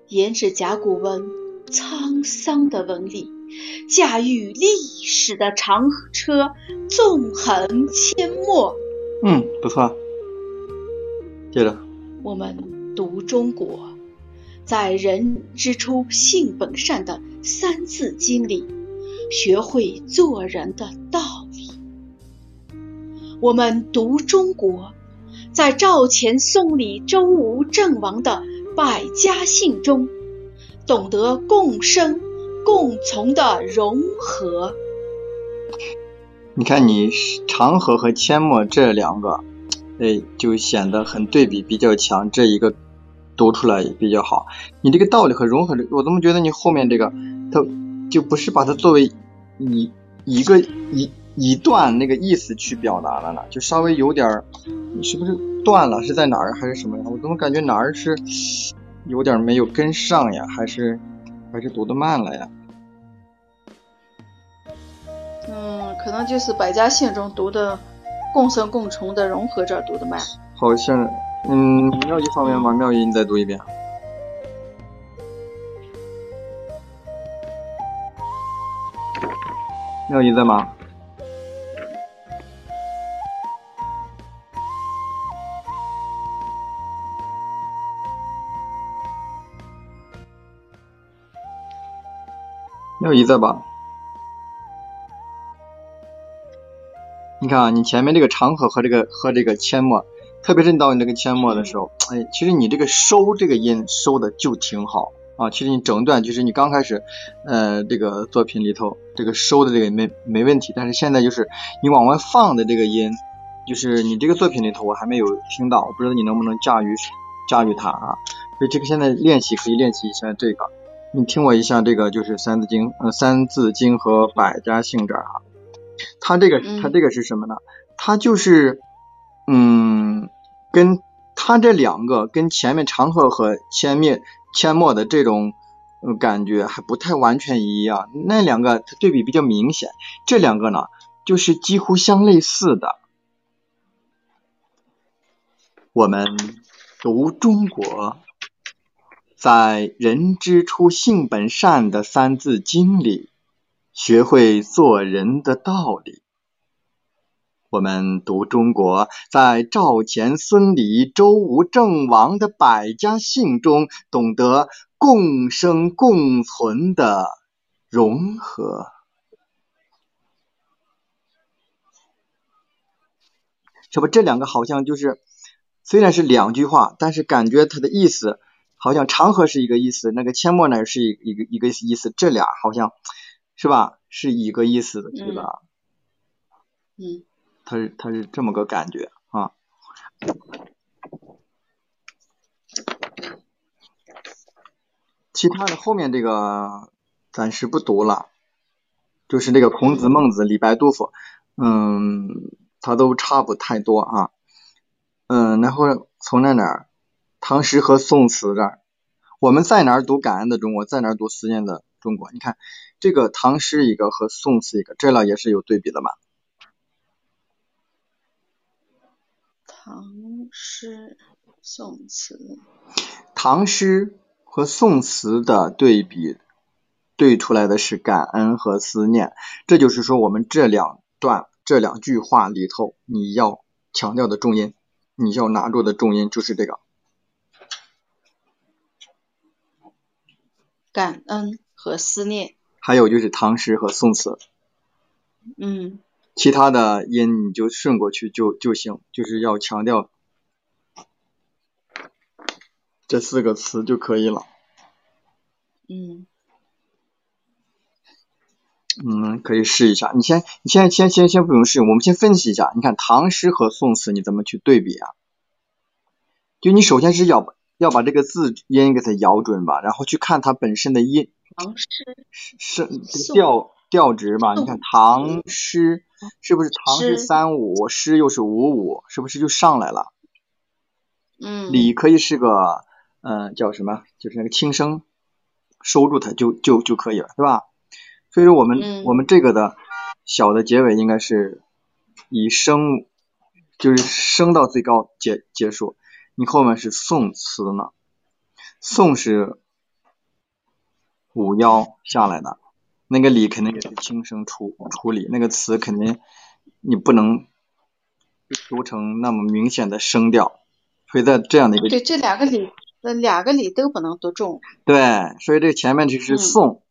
沿着甲骨文沧桑的纹理，驾驭历史的长车，纵横阡陌。嗯，不错。接着，我们读中国，在“人之初，性本善”的《三字经》里，学会做人的道理。我们读中国，在赵钱孙李周吴郑王的百家姓中，懂得共生共存的融合。你看你长河和阡陌这两个，哎，就显得很对比比较强，这一个读出来也比较好。你这个道理和融合，我怎么觉得你后面这个，它就不是把它作为一一个一一段那个意思去表达了呢？就稍微有点儿，你是不是断了？是在哪儿还是什么呀？我怎么感觉哪儿是有点没有跟上呀？还是还是读得慢了呀？嗯，可能就是百家姓中读的共生共存的融合这儿读的慢。好像嗯妙一方面吗？妙一你再读一遍妙一在吗？妙一在吧。你看啊，你前面这个长和和这个和这个阡陌，特别是你到你这个阡陌的时候，哎，其实你这个收这个音收的就挺好啊。其实你整段就是你刚开始，呃，这个作品里头这个收的这个没没问题，但是现在就是你往外放的这个音，就是你这个作品里头我还没有听到，我不知道你能不能驾驭驾驭它啊。所以这个现在练习可以练习一下这个，你听我一下这个就是《三字经》呃《三字经》和《百家姓》这儿啊。它这个它这个是什么呢？它就是嗯，跟它这两个跟前面长河和阡灭阡陌的这种感觉还不太完全一样。那两个它对比比较明显，这两个呢就是几乎相类似的。我们读中国，在“人之初，性本善”的《三字经》里。学会做人的道理。我们读中国，在赵钱孙李周吴郑王的百家姓中，懂得共生共存的融合。是不？这两个好像就是，虽然是两句话，但是感觉它的意思好像长河是一个意思，那个阡陌呢是一一个一个意思，这俩好像。是吧？是一个意思的，对吧？嗯，他是他是这么个感觉啊。其他的后面这个暂时不读了，就是那个孔子、孟子、李白、杜甫，嗯，他都差不太多啊。嗯，然后从那哪儿，唐诗和宋词这儿，我们在哪儿读感恩的中国，在哪儿读思念的中国？你看。这个唐诗一个和宋词一个，这俩也是有对比的嘛？唐诗、宋词。唐诗和宋词的对比，对出来的是感恩和思念。这就是说，我们这两段、这两句话里头，你要强调的重音，你要拿住的重音就是这个感恩和思念。还有就是唐诗和宋词，嗯，其他的音你就顺过去就就行，就是要强调这四个词就可以了。嗯，嗯，可以试一下。你先，你先，先，先，先不用试，我们先分析一下。你看唐诗和宋词你怎么去对比啊？就你首先是要要把这个字音给它咬准吧，然后去看它本身的音。唐诗是调调值吧？你看唐诗是不是唐诗三五，诗又是五五，是不是就上来了？嗯。李可以是个嗯叫什么？就是那个轻声，收住它就就就可以了，对吧？所以说我们我们这个的小的结尾应该是以升，就是升到最高结结束。你后面是宋词呢？宋是。五幺下来的，那个李肯定也是轻声处处理，那个词肯定你不能读成那么明显的声调，所以在这样的一个对这两个李，那两个李都不能读重。对，所以这前面就是宋，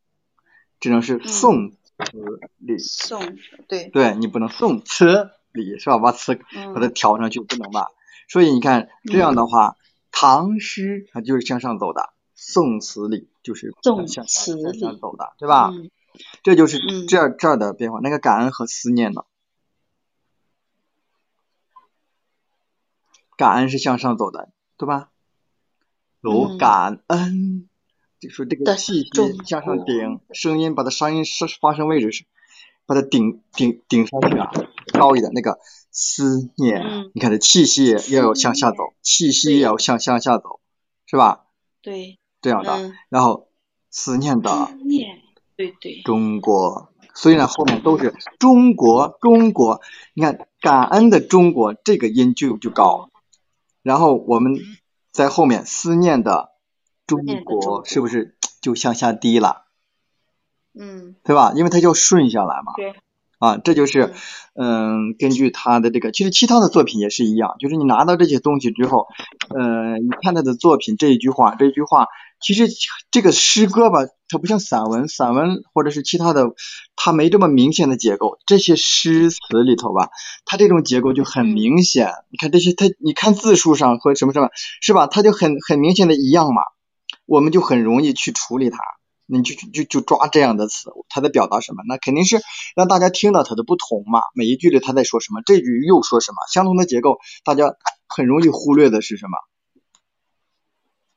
只能是宋词李。宋对。对你不能宋词李是吧？把词把它调上去不能吧？所以你看这样的话，唐诗它就是向上走的。宋词里就是宋词里走的，对吧？这就是这这儿的变化。那个感恩和思念呢？感恩是向上走的，对吧？有感恩，就说这个气息向上顶，声音把它声音是发声位置是把它顶顶顶上去啊，高一点。那个思念，你看这气息要要向下走，气息也要向向下走，是吧？对。这样的，然后思念的，念，对对，中国虽然后面都是中国中国，你看感恩的中国这个音就就高，然后我们在后面思念的中国是不是就向下低了？嗯，对吧？因为它要顺下来嘛。对。啊，这就是，嗯，根据他的这个，其实其他的作品也是一样，就是你拿到这些东西之后，呃，你看他的作品这一句话，这一句话其实这个诗歌吧，它不像散文，散文或者是其他的，它没这么明显的结构。这些诗词里头吧，它这种结构就很明显。你看这些，它你看字数上和什么什么，是吧？它就很很明显的一样嘛，我们就很容易去处理它。你就就就抓这样的词，他在表达什么？那肯定是让大家听到它的不同嘛。每一句里他在说什么，这句又说什么，相同的结构，大家很容易忽略的是什么？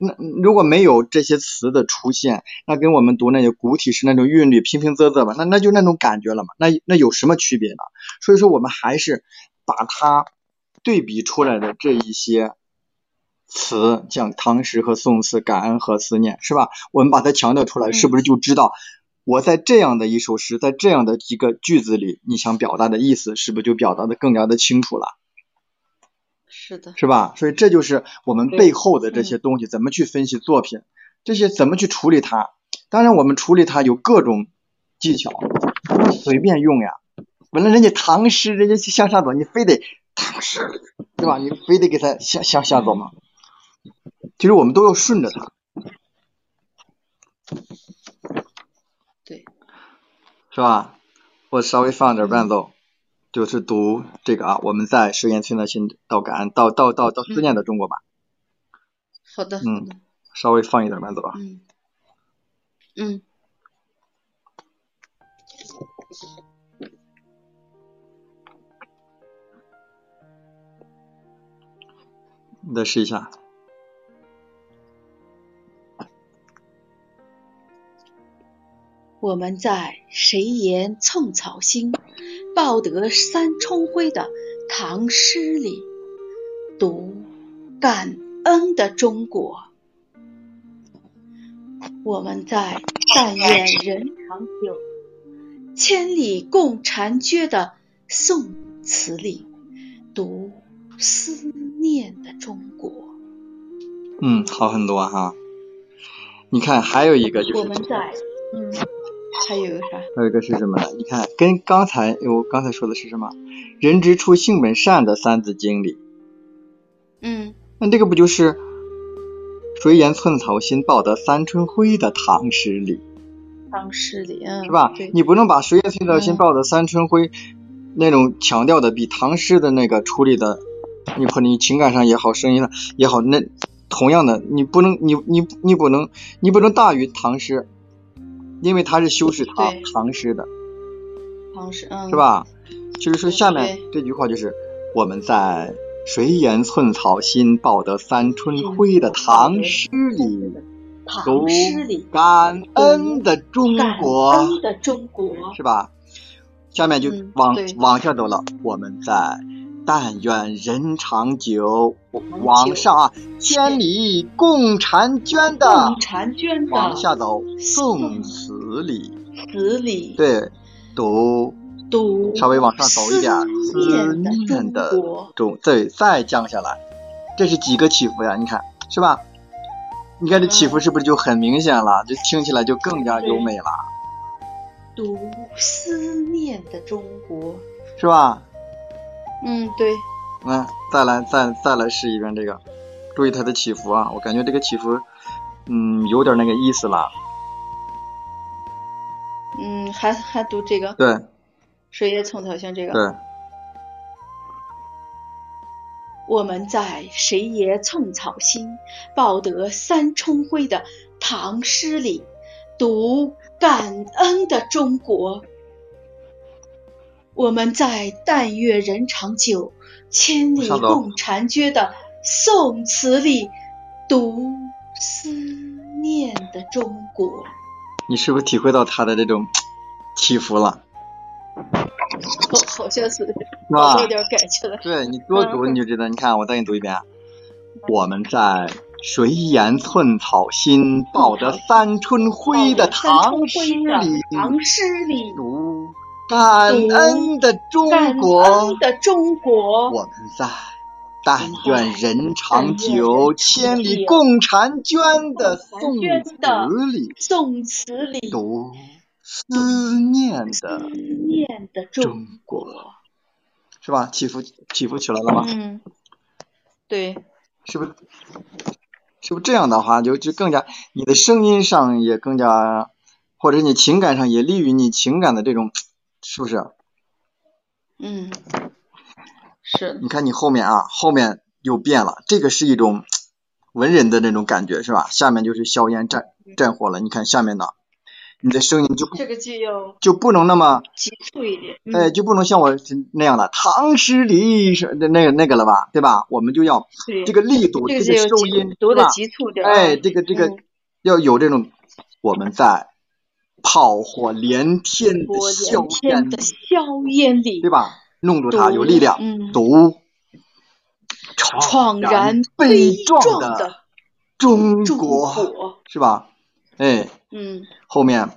那如果没有这些词的出现，那跟我们读那些古体诗那种韵律平平仄仄吧，那那就那种感觉了嘛。那那有什么区别呢？所以说我们还是把它对比出来的这一些。词像唐诗和宋词，感恩和思念，是吧？我们把它强调出来，是不是就知道我在这样的一首诗，在这样的一个句子里，你想表达的意思，是不是就表达的更加的清楚了？是的，是吧？所以这就是我们背后的这些东西，怎么去分析作品，这些怎么去处理它？当然，我们处理它有各种技巧，不能随便用呀。本来人家唐诗，人家向下走，你非得唐诗，对吧？你非得给他向向下走吗？其实我们都要顺着它，对，是吧？我稍微放点伴奏，就是读这个啊，我们在水岩村的心到感恩到到到到思念的中国吧。好的，嗯，稍微放一点慢走啊。嗯嗯。你再试一下。我们在谁言寸草心，报得三春晖的唐诗里读感恩的中国。我们在但愿人长久，千里共婵娟的宋词里读思念的中国。嗯，好很多哈。你看，还有一个就是我们在嗯。还有个啥？还有一个是什么呢？你看，跟刚才我刚才说的是什么？人之初，性本善的《三字经》里，嗯，那这个不就是“谁言寸草心，报得三春晖”的唐诗里？唐诗里，嗯，是吧？你不能把“谁言寸草心，报得三春晖”那种强调的比唐诗的那个处理的，你或者你情感上也好，声音上也好，那同样的，你不能，你你你不能，你不能大于唐诗。因为它是修饰唐唐诗的，唐诗，嗯，是吧？就是说下面这句话就是我们在“谁言寸草心，报得三春晖”的唐诗里读感恩的中国，感恩的中国，是吧？下面就往往下走了，我们在。但愿人长久，往上啊，千里共婵娟的，共婵娟往下走，宋词里，词里，对，读。读，稍微往上走一点，思念的中，对，再降下来，这是几个起伏呀？你看，是吧？你看这起伏是不是就很明显了？就听起来就更加优美了。读。思念的中国，是吧？嗯，对。那，再来，再再来试一遍这个，注意它的起伏啊！我感觉这个起伏，嗯，有点那个意思了。嗯，还还读这个？对。水叶葱草像这个。对。我们在谁也寸草心，报得三春晖的唐诗里，读感恩的中国。我们在但愿人长久，千里共婵娟的宋词里读思念的中国。你是不是体会到他的这种起伏了？好，好像是？有点感觉了。对你多读你就知道。你看，我再给你读一遍。我们在谁言寸草心，报得三春晖的唐诗里，唐诗里读。感恩的中国，感恩的中国，我们在但愿人长久，千里共婵娟的宋词里，宋词里读思念的思念的中国，是吧？起伏起伏起来了吗？嗯，对，是不是？是不是这样的话就就更加你的声音上也更加，或者你情感上也利于你情感的这种，是不是？嗯，是你看你后面啊，后面又变了，这个是一种文人的那种感觉是吧？下面就是硝烟战战火了，你看下面的，你的声音就这个就要就不能那么。急促一点。嗯哎，就不能像我那样的唐诗里是那那个那个了吧，对吧？我们就要，这个力度，这这个收音，读的？急促点儿。哎，这个这个嗯要有这种我们在炮火连天的硝烟的硝烟里对，吧？弄住它有力量，嗯读怆然悲壮的中国，是吧？哎，嗯，后面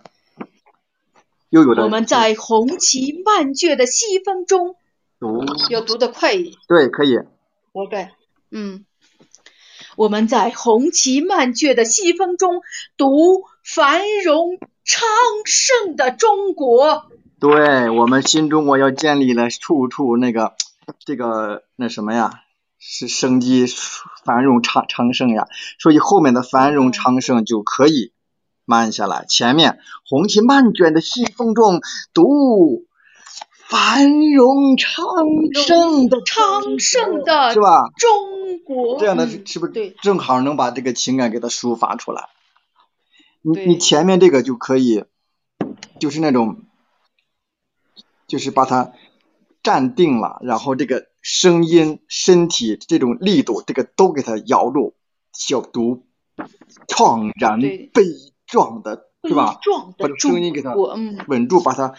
又有的我们在红旗漫卷的西风中，读，要读得快一点。对，可以，活该。嗯，我们在红旗漫卷的西风中读繁荣昌盛的中国。对我们新中国要建立了处处那个这个那什么呀，是生机繁荣昌昌盛呀，所以后面的繁荣昌盛就可以慢下来，前面红旗漫卷的西风中读繁荣昌盛的昌盛的是吧？中国，这样的嗯是是不是对正好能把这个情感给它抒发出来？你你前面这个就可以，就是那种，就是把它站定了，然后这个声音、身体这种力度，这个都给它咬住，小毒怆然对悲壮的，悲是吧？壮把这的中声音给它稳住，把它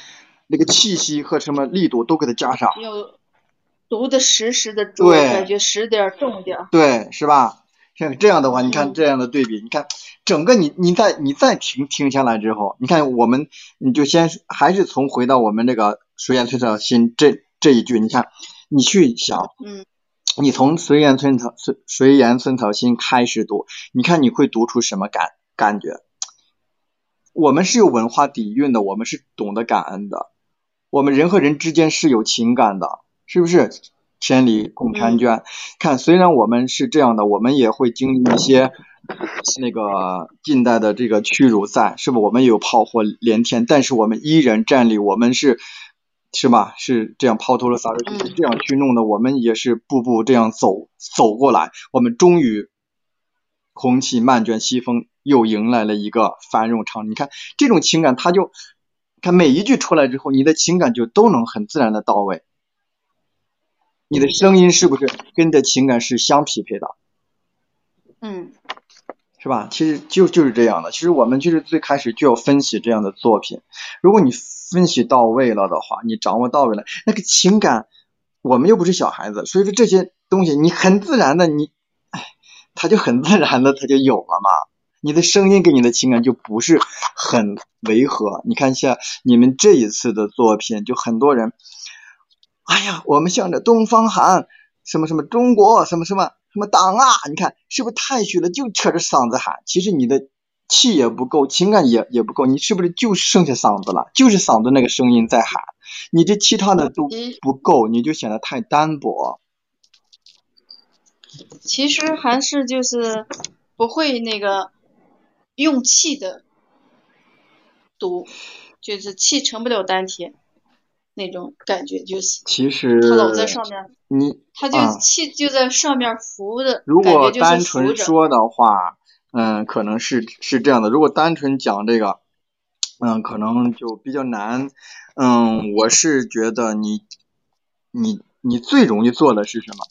那个气息和什么力度都给它加上。要读的实实的重，对感觉实点儿重点儿。对，是吧？像这样的话，你看嗯这样的对比，你看整个你你再你再停停下来之后，你看我们你就先还是从回到我们这个随缘寸草心这这一句，你看你去想，嗯，你从随缘寸草随随缘寸草心开始读，你看你会读出什么感感觉？我们是有文化底蕴的，我们是懂得感恩的，我们人和人之间是有情感的，是不是？千里共婵娟，看，虽然我们是这样的，我们也会经历一些那个近代的这个屈辱在，是不？我们有炮火连天，但是我们依然站立，我们是是吧？是这样抛头颅洒热血，嗯这样去弄的，我们也是步步这样走走过来，我们终于红旗漫卷西风，又迎来了一个繁荣昌。你看这种情感，它就看每一句出来之后，你的情感就都能很自然的到位。你的声音是不是跟着情感是相匹配的，嗯，是吧？其实就就是这样的。其实我们就是最开始就要分析这样的作品，如果你分析到位了的话，你掌握到位了，那个情感，我们又不是小孩子，所以说这些东西你很自然的，你，哎，它就很自然的它就有了嘛。你的声音给你的情感就不是很违和。你看像你们这一次的作品，就很多人。哎呀，我们向着东方喊，什么什么中国，什么什么什么党啊！你看是不是太虚了？就扯着嗓子喊，其实你的气也不够，情感也也不够，你是不是就剩下嗓子了？就是嗓子那个声音在喊，你这其他的都不够，你就显得太单薄。其实还是就是不会那个用气的读，就是气成不了丹田那种感觉，就是其实他老在上面，你他就啊气就在上面浮的，如果单。纯说的话，嗯，可能是是这样的。如果单纯讲这个，嗯，可能就比较难。嗯，我是觉得你你你最容易做的是什么？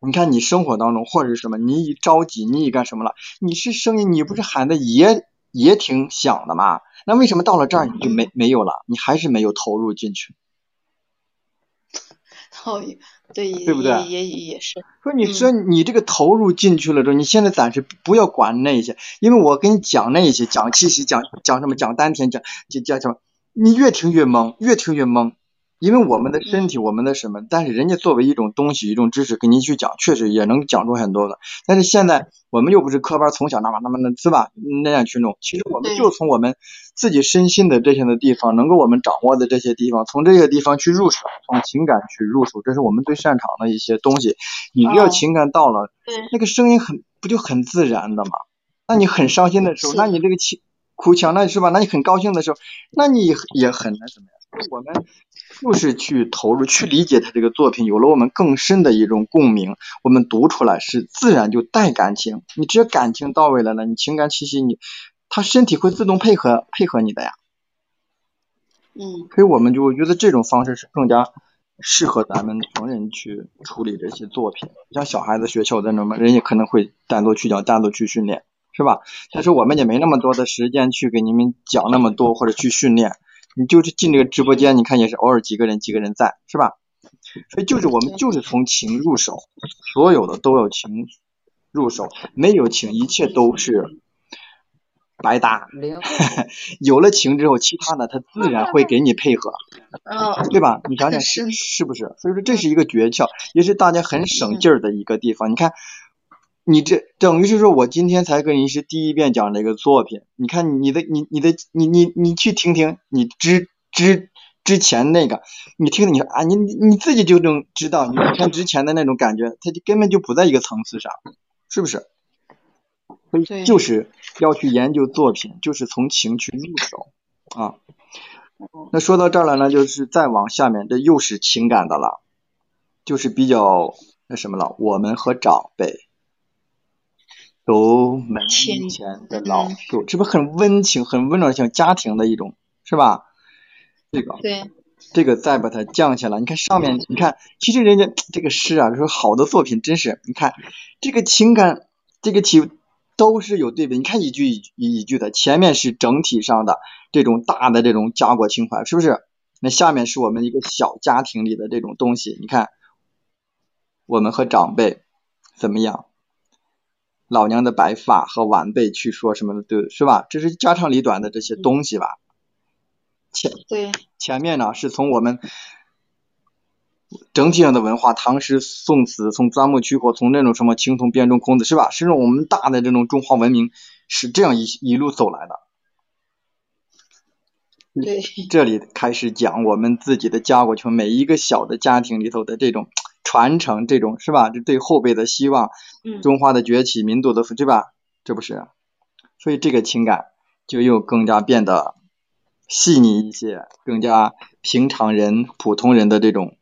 你看你生活当中或者是什么，你一着急，你一干什么了？你是声音，你不是喊的也也挺想的嘛？那为什么到了这儿你就没没有了？你还是没有投入进去？[LAUGHS] 哦，对，对不对也也也是，说你说你这个投入进去了之后，你现在暂时不要管那些，因为我跟你讲那些，讲气息，讲讲什么，讲丹田，讲讲讲什么，你越听越懵，越听越懵。因为我们的身体，我们的什么，但是人家作为一种东西，一种知识给你去讲，确实也能讲出很多的。但是现在我们又不是科班从小那么那么的是吧？那样去弄，其实我们就从我们自己身心的这些的地方，能够我们掌握的这些地方，从这些地方去入手，从情感去入手，这是我们最擅长的一些东西。你只要哦情感到了，对，那个声音很不就很自然的嘛？那你很伤心的时候，那你这个情哭腔，那是吧？那你很高兴的时候，那你也很那什么呀？我们就是去投入、去理解他这个作品，有了我们更深的一种共鸣，我们读出来是自然就带感情。你只要感情到位了呢，你情感气息，你他身体会自动配合配合你的呀。嗯所以我们就觉得这种方式是更加适合咱们成人去处理这些作品。像小孩子学校的那么，人家可能会单独去讲，单独去训练，是吧？但是我们也没那么多的时间去给你们讲那么多或者去训练。你就是进这个直播间，你看也是偶尔几个人几个人在，是吧？所以就是我们就是从情入手，所有的都有情入手，没有情一切都是白搭。灵 [LAUGHS] 有了情之后，其他的他自然会给你配合。[LAUGHS] 哦对吧？你想想是是是不是？所以说这是一个诀窍，也是大家很省劲儿的一个地方。你看，你这等于是说我今天才跟你是第一遍讲这个作品，你看你的你你的你你你去听听你之之之前那个，你听听你说啊，你你你自己就能知道，你看之前的那种感觉，它就根本就不在一个层次上，是不是？所以就是要去研究作品，就是从情去入手啊。那说到这儿了呢，就是再往下面，这又是情感的了，就是比较那什么了。我们和长辈都门前的老树，这不很温情、很温暖，像家庭的一种，是吧？这个对，这个再把它降下来，你看上面，你看，其实人家这个诗啊，说好的作品真是，你看这个情感，这个体都是有对比。你看一句一句一句的，前面是整体上的这种大的这种家国情怀，是不是？那下面是我们一个小家庭里的这种东西，你看，我们和长辈怎么样？老娘的白发和晚辈去说什么的，对，是吧？这是家长里短的这些东西吧。前对，前面呢是从我们整体上的文化，唐诗宋词，从钻木取火，从那种什么青铜编钟孔子是吧？是我们大的这种中华文明是这样一一路走来的。对，这里开始讲我们自己的家国情，每一个小的家庭里头的这种传承，这种是吧？这对后辈的希望，嗯，中华的崛起，民族的对吧？这不是？所以这个情感就又更加变得细腻一些，更加平常人、普通人的这种，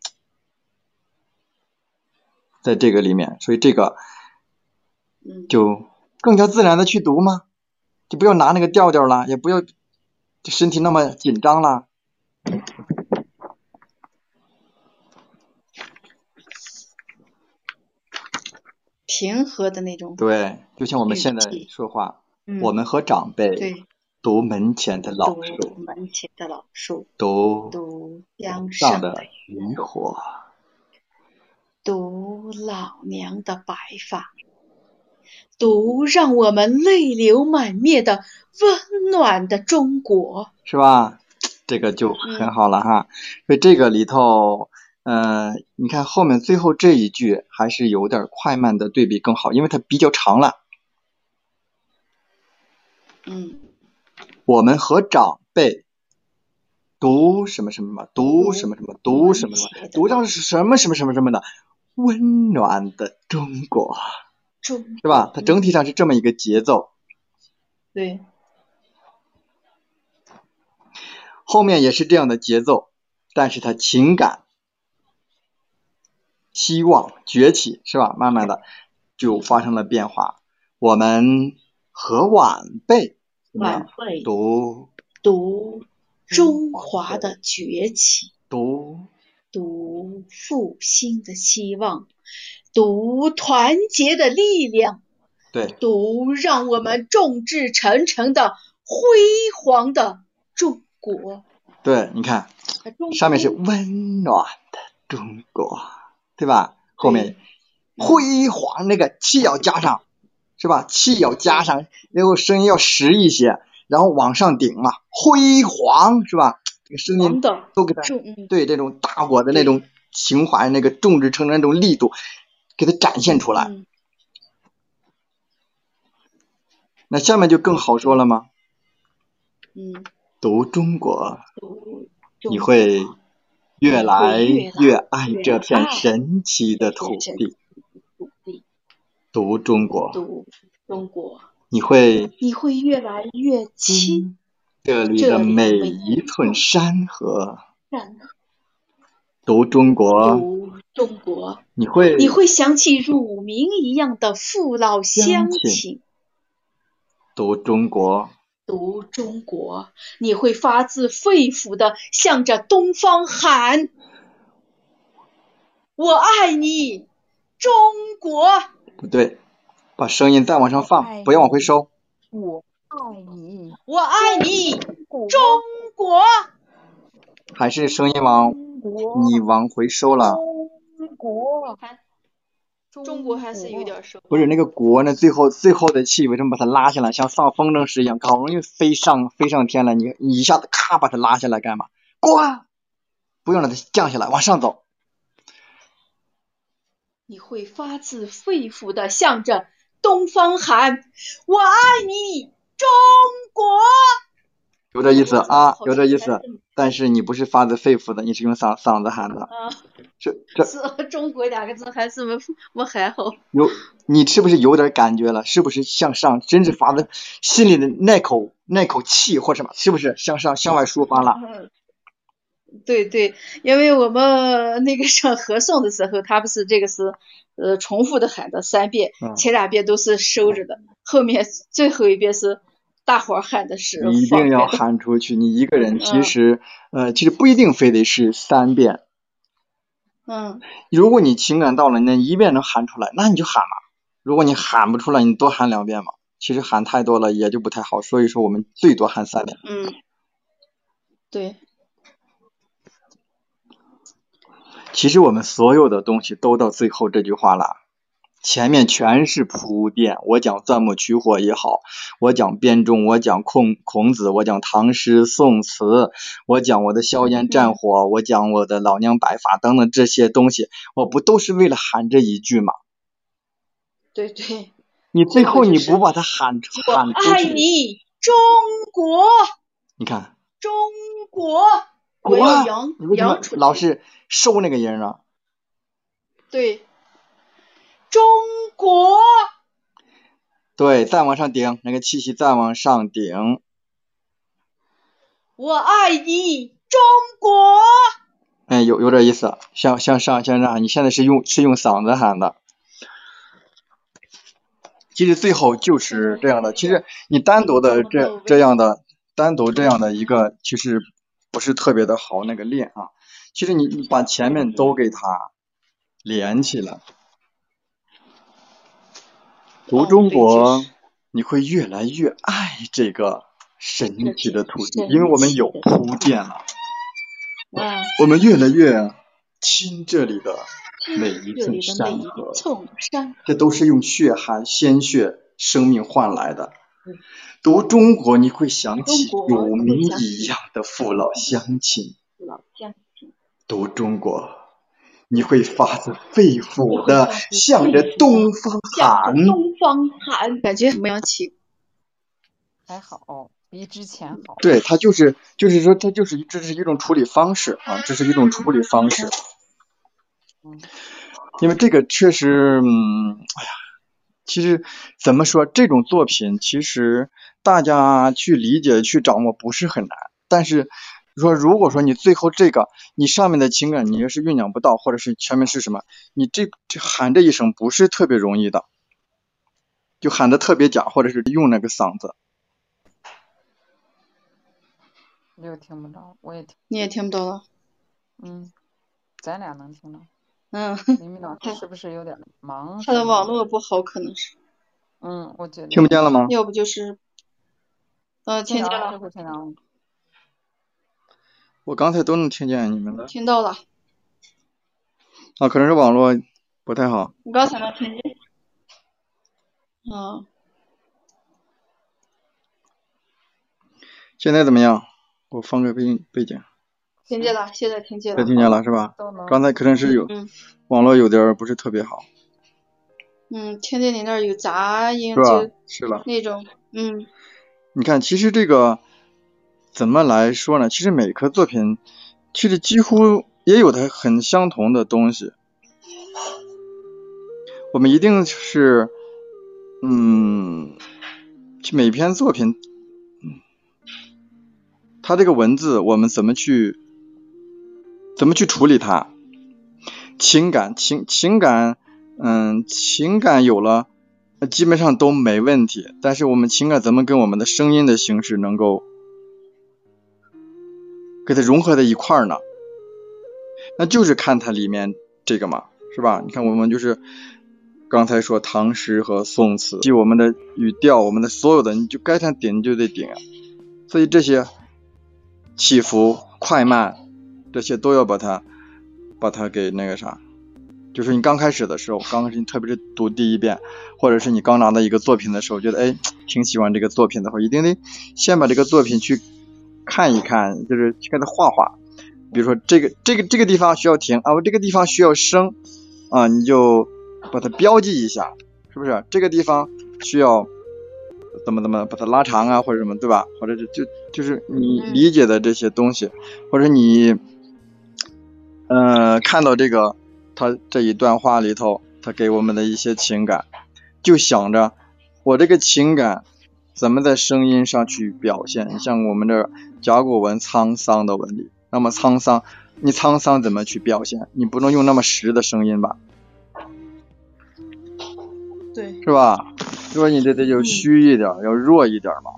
在这个里面，所以这个嗯，就更加自然的去读嘛，就不要拿那个调调了，也不要身体那么紧张了。平和的那种，对，就像我们现在说话，嗯，我们和长辈，读门前的老读树，门前的老树，读读江上的渔火。读老娘的白发，读让我们泪流满面的温暖的中国。是吧？这个就很好了哈。所以这个里头，呃，你看后面最后这一句还是有点快慢的对比更好，因为它比较长了。嗯，我们和长辈读什么什么嘛，读什么什么，读什么什么，读上是什么什么什么什么的温暖的中国，中是吧？它整体上是这么一个节奏。对，后面也是这样的节奏，但是它情感、希望崛起是吧？慢慢的就发生了变化。我们和晚辈晚辈读。读中华的崛起，读。读复兴的希望，读团结的力量，对。读让我们众志成城的辉煌的中国。对，你看上面是温暖的中国，对吧？后面辉煌那个气要加上，是吧？气要加上，然后声音要实一些，然后往上顶嘛，辉煌是吧？这个声音都给它中嗯对这种大国的那种情怀、那个众志成城那种力度，给它展现出来。嗯那下面就更好说了吗？嗯，读中国，你会越来越爱这片神奇的土地。读中国，读中国，你会你会越来越亲这里的每一寸山河。山河。读中国，读中国，你会你会想起乳名一样的父老乡亲。读中国，读中国，你会发自肺腑的向着东方喊：“我爱你，中国！”不对，把声音再往上放，不要往回收。我爱你，我爱你，中国！还是声音往你往回收了。中国，中国还是有点收。不是那个国呢？最后最后的气为什么把它拉下来？像放风筝时一样，好容易飞上飞上天了，你你一下子咔把它拉下来干嘛？过，不用让它降下来，往上走。你会发自肺腑的向着东方喊：“我爱你，中国！”有这意思啊，有这意思。但是你不是发自肺腑的，你是用嗓嗓子喊的。啊，这这。[LAUGHS] 是中国两个字还是没没喊好。有，你是不是有点感觉了？是不是向上？真是发自心里的那口那口气或什么？是不是向上向外抒发了？对对，因为我们那个上合诵的时候，他不是这个是呃重复的喊的三遍，前两遍都是收着的，后面最后一遍是大伙喊的是。你一定要喊出去，你一个人其实呃其实不一定非得是三遍。嗯。如果你情感到了，那一遍能喊出来，那你就喊嘛。如果你喊不出来，你多喊两遍嘛。其实喊太多了也就不太好，所以说我们最多喊三遍。嗯。对。其实我们所有的东西都到最后这句话了，前面全是铺垫。我讲钻木取火也好，我讲编钟，我讲孔孔子，我讲唐诗宋词，我讲我的硝烟战火，我讲我的老娘白发等等这些东西，我不都是为了喊这一句吗？对对。你最后你不把它喊喊出去。我爱你，中国。你看。中国。老是？收那个音啊？对，中国。对，再往上顶，那个气息再往上顶。我爱你，中国。哎，有有点意思，向向上向上，你现在是用是用嗓子喊的。其实最后就是这样的，其实你单独的这这样的单独这样的一个，其实不是特别的好那个练啊。其实你你把前面都给它连起来，读中国，你会越来越爱这个神奇的土地，因为我们有铺垫了，我们越来越亲这里的每一寸山河，这都是用血汗、鲜血、生命换来的。读中国，你会想起乳名一样的父老乡亲。读中国，你会发自肺腑的向着东方喊。东方喊，感觉没有起。还好，比之前好。对他就是，就是说，他就是这是一种处理方式啊，这是一种处理方式。嗯。因为这个确实，嗯，哎呀，其实怎么说，这种作品其实大家去理解、去掌握不是很难，但是。说，如果说你最后这个，你上面的情感你要是酝酿不到，或者是前面是什么，你这这喊这一声不是特别容易的，就喊的特别假，或者是用那个嗓子。你又听不着，我也听。你也听不到了。嗯，咱俩能听到。嗯。[LAUGHS] 明明老师是不是有点忙？他的网络不好，可能是。嗯，我觉得。听不见了吗？要不就是，呃，听见了。听到了。我刚才都能听见你们的，听到了。啊，可能是网络不太好。我刚才能听见？嗯。现在怎么样？我放个背背景。听见了，现在听见了。再听见了是吧？刚才可能是有网络有点不是特别好。嗯，听见你那儿有杂音，是吧？是吧？那种，嗯。你看，其实这个。怎么来说呢？其实每颗作品，其实几乎也有它很相同的东西。我们一定是嗯，每篇作品，嗯，它这个文字我们怎么去怎么去处理它？情感情情感，嗯，情感有了，基本上都没问题。但是我们情感怎么跟我们的声音的形式能够给它融合在一块儿呢？那就是看它里面这个嘛，是吧？你看我们就是刚才说唐诗和宋词，记我们的语调，我们的所有的，你就该它顶就得顶。所以这些起伏、快慢，这些都要把它把它给那个啥。就是你刚开始的时候，刚开始你特别是读第一遍，或者是你刚拿到一个作品的时候，觉得哎挺喜欢这个作品的话，一定得先把这个作品去看一看，就是去给它画画。比如说这个这个这个地方需要停啊，我这个地方需要升啊，你就把它标记一下，是不是？这个地方需要怎么怎么把它拉长啊，或者什么，对吧？或者就就就是你理解的这些东西，或者你嗯看到这个他这一段话里头，他给我们的一些情感，就想着我这个情感怎么在声音上去表现？你像我们这甲骨文沧桑的纹理。那么沧桑，你沧桑怎么去表现？你不能用那么实的声音吧？对，是吧？所以？你这得要虚一点，要弱一点嘛，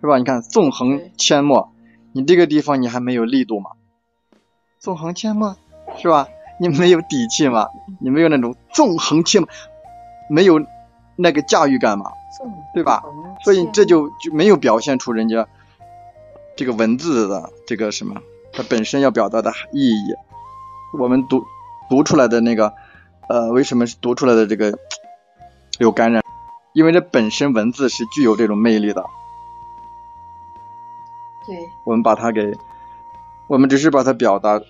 是吧？你看纵横阡陌，你这个地方你还没有力度嘛？纵横阡陌，是吧？你没有底气嘛？你没有那种纵横阡陌，没有那个驾驭感嘛？对吧？所以这就就没有表现出人家。这个文字的这个什么，它本身要表达的意义，我们读读出来的那个，呃，为什么是读出来的这个有感染？因为这本身文字是具有这种魅力的。对，我们把它给，我们只是把它表达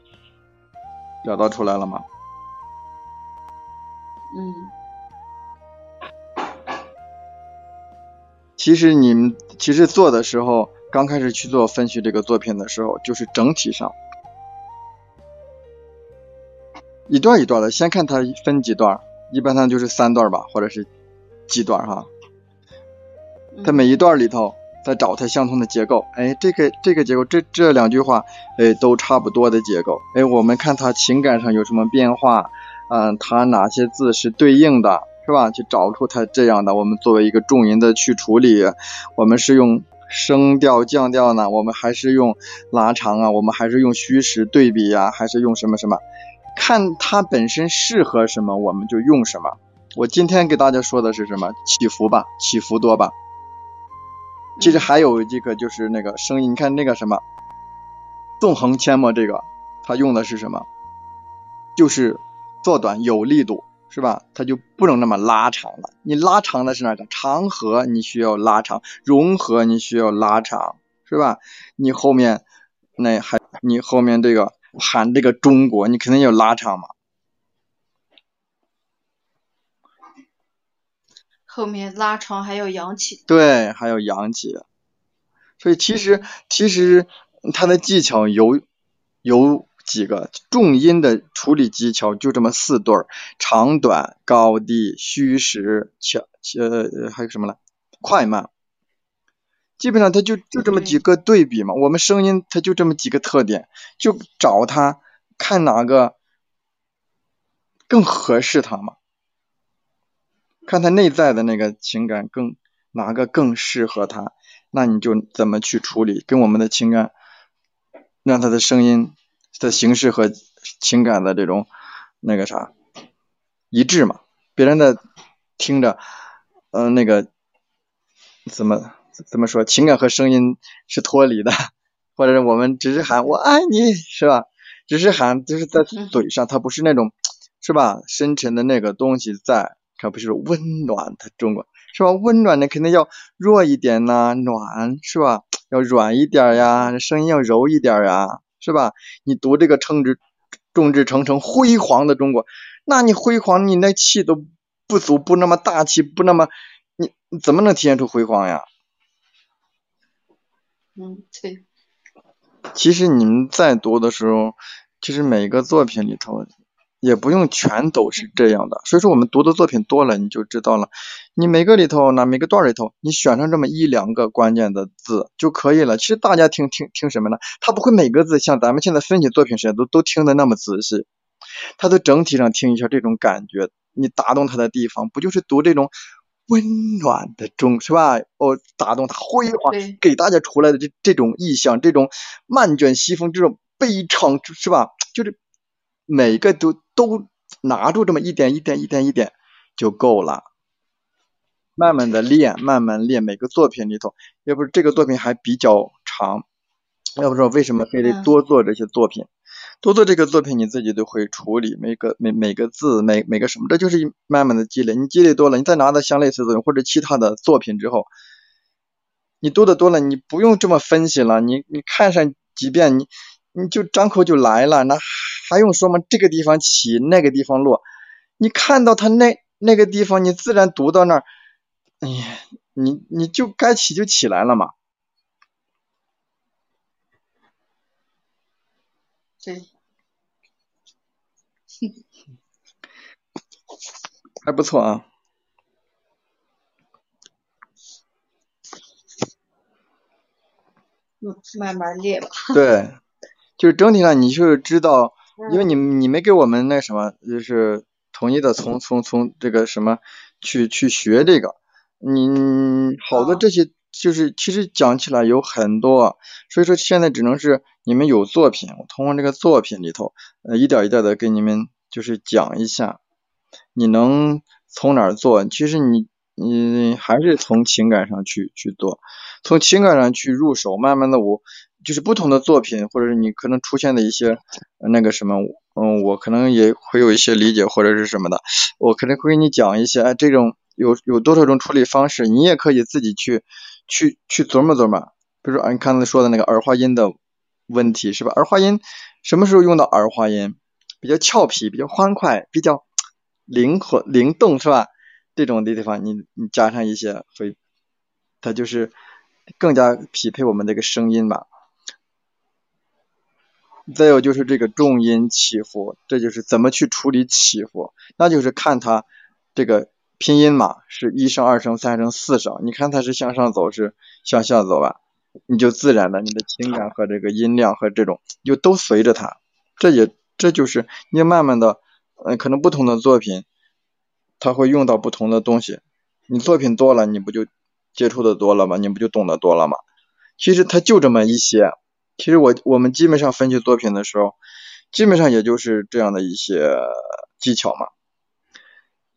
表达出来了嘛？嗯。其实你们其实做的时候。刚开始去做分析这个作品的时候，就是整体上一段一段的，先看它分几段，一般上就是三段吧，或者是几段哈。它每一段里头再找它相同的结构，哎，这个这个结构，这这两句话，哎，都差不多的结构，哎，我们看它情感上有什么变化，嗯，它哪些字是对应的，是吧？去找出它这样的，我们作为一个重音的去处理，我们是用。升调降调呢？我们还是用拉长啊？我们还是用虚实对比呀？还是用什么什么？看它本身适合什么，我们就用什么。我今天给大家说的是什么？起伏吧，起伏多吧。其实还有一个就是那个声音，你看那个什么纵横阡陌这个，它用的是什么？就是做短有力度。是吧？它就不能那么拉长了。你拉长的是哪个？长河你需要拉长，融合你需要拉长，是吧？你后面那还你后面这个喊这个中国，你肯定要拉长嘛。后面拉长还有扬起。对，还有扬起。所以其实其实它的技巧有有。几个重音的处理技巧就这么四对儿，长短、高低、虚实、强呃还有什么呢？快慢，基本上它就就这么几个对比嘛。我们声音它就这么几个特点，就找它看哪个更合适它嘛，看它内在的那个情感更哪个更适合它，那你就怎么去处理，跟我们的情感让它的声音。的形式和情感的这种那个啥一致嘛？别人的听着，嗯，那个怎么怎么说？情感和声音是脱离的，或者是我们只是喊我爱你，是吧？只是喊就是在嘴上，它不是那种是吧？深沉的那个东西在，可不是温暖的中国是吧？温暖的肯定要弱一点呐，暖是吧？要软一点呀，声音要柔一点呀。是吧？你读这个“称之众志成城”辉煌的中国，那你辉煌，你那气都不足，不那么大气，不那么，你怎么能体现出辉煌呀？嗯，对。其实你们在读的时候，其实每个作品里头，也不用全都是这样的。所以说我们读的作品多了，你就知道了。你每个里头呢，每个段里头，你选上这么一两个关键的字就可以了。其实大家听听听什么呢？他不会每个字像咱们现在分析作品时都都听的那么仔细，他都整体上听一下这种感觉，你打动他的地方，不就是读这种温暖的中是吧？哦，打动他辉煌给大家出来的这这种意象，这种漫卷西风，这种悲怆是吧？就是每个都都拿住这么一点一点一点一点就够了。慢慢的练，慢慢练，每个作品里头，要不是这个作品还比较长，要不说为什么非得嗯。多做这些作品，多做这个作品你自己都会处理，每个每每个字每每个什么，这就是慢慢的积累，你积累多了，你再拿到相类似的作品或者其他的作品之后，你多的多了，你不用这么分析了，你你看上几遍，你你就张口就来了，那还用说吗？这个地方起，那个地方落，你看到他那那个地方，你自然读到那儿，哎呀，你你就该起就起来了嘛。对，[LAUGHS] 还不错啊。嗯，慢慢练吧。对，就是整体上你就是知道，因为嗯你你没给我们那什么，就是统一的从从从这个什么去去学这个，你好多这些就是其实讲起来有很多，所以说现在只能是你们有作品，我通过这个作品里头，呃一点一点的给你们就是讲一下，你能从哪儿做，其实你你还是从情感上去去做，从情感上去入手，慢慢的我就是不同的作品，或者是你可能出现的一些那个什么，嗯，我可能也会有一些理解或者是什么的，我可能会给你讲一些，哎，这种有有多少种处理方式，你也可以自己去去去琢磨琢磨。比如说，啊，你刚才说的那个儿化音的问题是吧？儿化音什么时候用到儿化音？比较俏皮，比较欢快，比较灵活灵动是吧？这种的地方，你你加上一些会，它就是更加匹配我们这个声音吧。再有就是这个重音起伏，这就是怎么去处理起伏，那就是看它这个拼音嘛，是一声、二声、三声、四声，你看它是向上走是向下走吧，你就自然的你的情感和这个音量和这种就都随着它，这也这就是你慢慢的，呃，可能不同的作品，它会用到不同的东西，你作品多了，你不就接触的多了吗？你不就懂得多了吗？其实它就这么一些。其实我我们基本上分析作品的时候，基本上也就是这样的一些技巧嘛。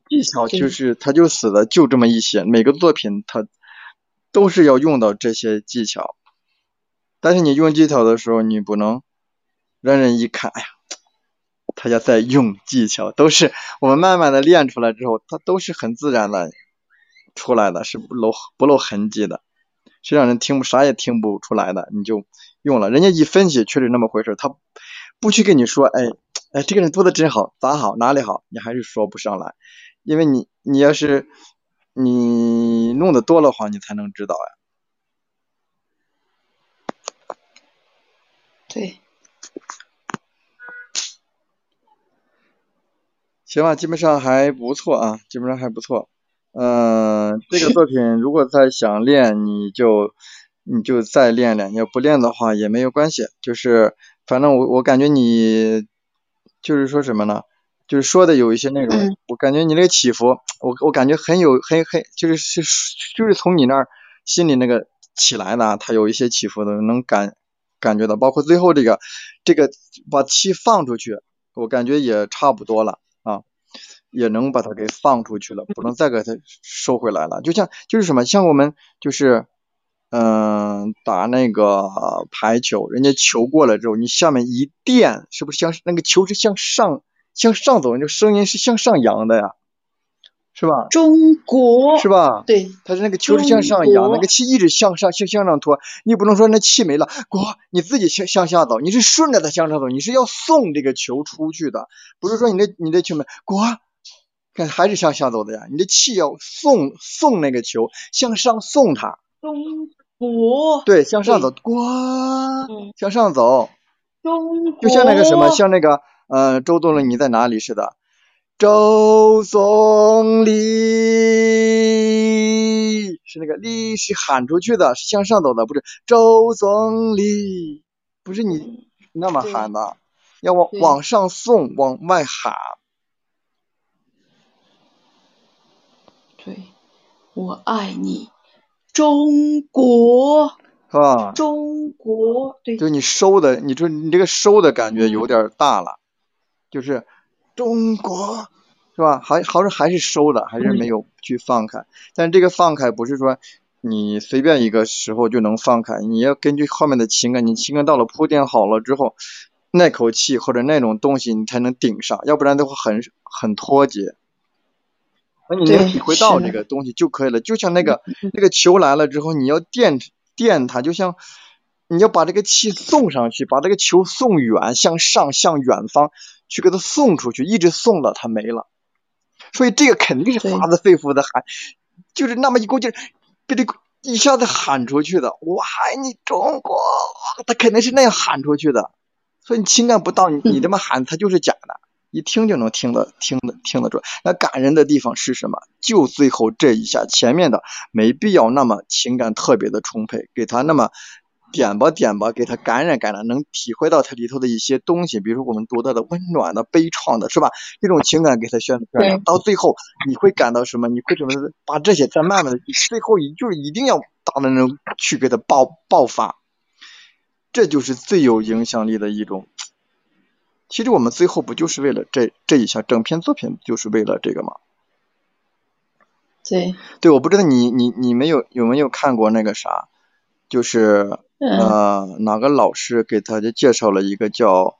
技巧就是它就死的就这么一些，每个作品它都是要用到这些技巧。但是你用技巧的时候，你不能让人一看，哎呀，他家在用技巧，都是我们慢慢的练出来之后，它都是很自然的出来的，是不露不露痕迹的，是让人听不啥也听不出来的，你就。用了，人家一分析确实那么回事，他不去跟你说，哎哎，这个人做的真好，咋好，哪里好，你还是说不上来，因为你你要是你弄的多的话，你才能知道呀。对，行吧，基本上还不错啊，基本上还不错。嗯、呃，这个作品如果再想练，你就。你就再练练，要不练的话也没有关系。就是反正我我感觉你就是说什么呢？就是说的有一些内容，嗯、我感觉你那个起伏，我我感觉很有很很就是是就是从你那儿心里那个起来的，它有一些起伏的，能感感觉到。包括最后这个这个把气放出去，我感觉也差不多了啊，也能把它给放出去了，不能再给它收回来了。就像就是什么，像我们就是。嗯，打那个排球，人家球过来之后，你下面一垫，是不是向那个球是向上向上走，那个声音是向上扬的呀，是吧？中国是吧？对，它是那个球是向上扬，那个气一直向上向向上拖，你不能说那气没了，过你自己向向下走，你是顺着它向上走，你是要送这个球出去的，不是说你的你的球没过，看还是向下走的呀，你的气要送送那个球向上送它。中国对，向上走，呱，向上走，中国就像那个什么，像那个呃，周总理你在哪里？似的，周总理是那个力是喊出去的，是向上走的，不是周总理，不是你那么喊的，要往往上送，往外喊。对，我爱你，中国，是吧？中国，对就你收的，你说你这个收的感觉有点大了，就是中国是吧？还好像还是收的，还是没有去放开。但这个放开不是说你随便一个时候就能放开，你要根据后面的情感，你情感到了铺垫好了之后，那口气或者那种东西你才能顶上，要不然的话很很脱节。那你能对体会到这个东西就可以了，就像那个那个球来了之后，你要垫垫它，就像你要把这个气送上去，把这个球送远，向上向远方去给它送出去，一直送到它没了。所以这个肯定是发自肺腑的喊，就是那么一股劲儿，被这一下子喊出去的。我爱你中国，他肯定是那样喊出去的。所以你情感不到，你你这么喊，他就是假的。一听就能听得听得听得出来。那感人的地方是什么？就最后这一下，前面的没必要那么情感特别的充沛，给他那么点吧点吧，给他感染感染，能体会到它里头的一些东西，比如说我们读到的温暖的、悲怆的，是吧？这种情感给他渲渲染，到最后你会感到什么？你会怎么把这些再慢慢的，最后一就是一定要大的那种去给他爆爆发，这就是最有影响力的一种。其实我们最后不就是为了这这一下，整篇作品就是为了这个吗？对，对，我不知道你你你没有有没有看过那个啥，就是嗯，呃哪个老师给大家介绍了一个叫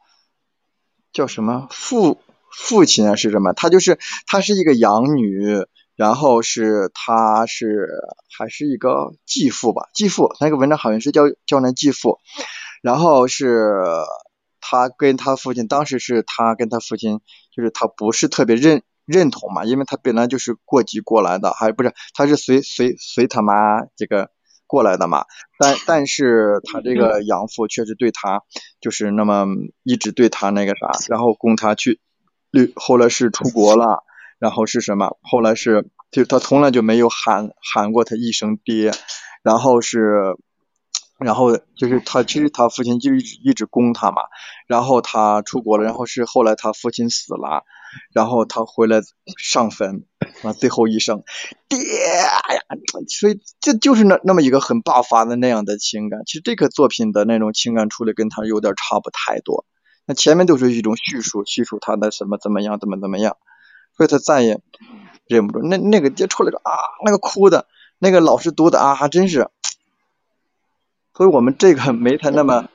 叫什么父父亲啊是什么？他就是他是一个养女，然后是他是还是一个继父吧，继父那个文章好像是叫叫那继父，然后是他跟他父亲，当时是他跟他父亲，就是他不是特别认认同嘛，因为他本来就是过继过来的，还不是他是随随随他妈这个过来的嘛，但但是他这个养父确实对他就是那么一直对他那个啥，然后供他去，旅后来是出国了，然后是什么？后来是就他从来就没有喊喊过他一声爹，然后是。然后就是他，其实他父亲就一直一直供他嘛，然后他出国了，然后是后来他父亲死了，然后他回来上坟，完最后一声爹呀，所以这就是那那么一个很爆发的那样的情感。其实这个作品的那种情感处理跟他有点差不太多，那前面都是一种叙述，叙述他的什么怎么样，怎么怎么样，所以他再也忍不住，那那个爹出来个啊，那个哭的，那个老师读的啊，还真是。所以我们这个没他那么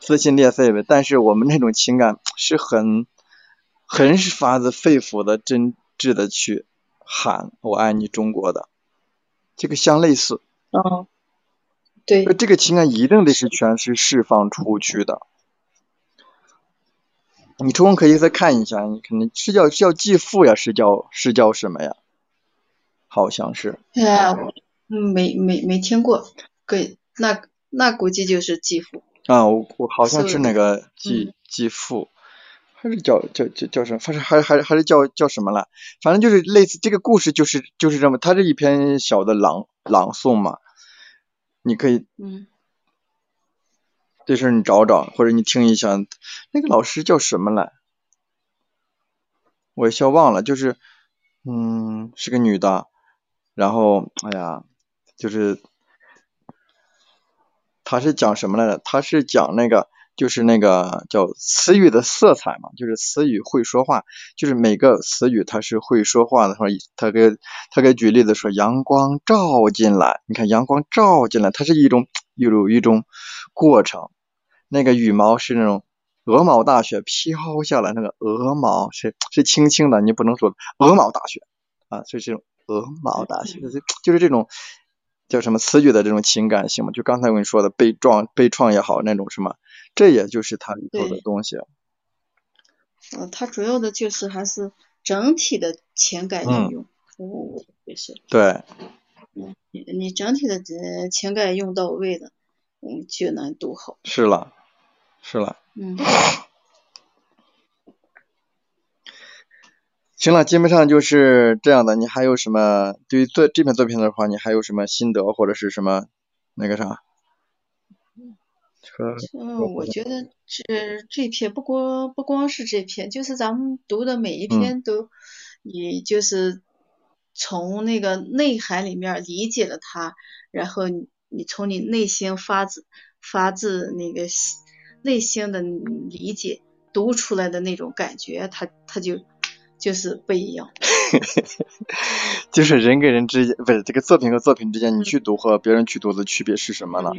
撕心裂肺呗，但是我们那种情感是很很是发自肺腑的、真挚的去喊“我爱你中国”的，这个相类似。哦，对，这个情感一定得是全是释放出去的。你抽空可以再看一下，你肯定是叫是叫继父呀，是叫是叫什么呀？好像是。哎，嗯没没没听过，对，那那估计就是继父。啊，我我好像是是那个继继父，还是叫叫叫叫什么？反正还还还是叫叫什么了？反正就是类似这个故事，就是就是这么，它是一篇小的朗朗诵嘛，你可以嗯，这事儿你找找，或者你听一下，那个老师叫什么来？我一下忘了，就是嗯，是个女的，然后哎呀，就是。他是讲什么来着？它是讲那个，就是那个叫词语的色彩嘛，就是词语会说话，就是每个词语它是会说话的。说他给他给举例子说，阳光照进来，你看阳光照进来，它是一种有一种过程。那个羽毛是那种鹅毛大雪飘下来，那个鹅毛是是轻轻的，你不能说鹅毛大雪啊，所以这种鹅毛大雪就是就是这种。叫什么词语的这种情感性嘛？就刚才我跟你说的悲壮、悲怆也好，那种什么，这也就是它里头的东西。呃，它主要的就是还是整体的情感应用，我也是。对。嗯，你你整体的呃情感用到位了，嗯，就能读好。是了，是了。嗯。行了，基本上就是这样的。你还有什么对于这这篇作品的话，你还有什么心得或者是什么那个啥？嗯，我觉得这这篇不光不光是这篇，就是咱们读的每一篇都，你就是从那个内涵里面理解了它，然后你从你内心发自发自那个内心的理解读出来的那种感觉，它它就就是不一样。[LAUGHS] 就是人跟人之间，不是这个作品和作品之间，你去读和别人去读的区别是什么呢？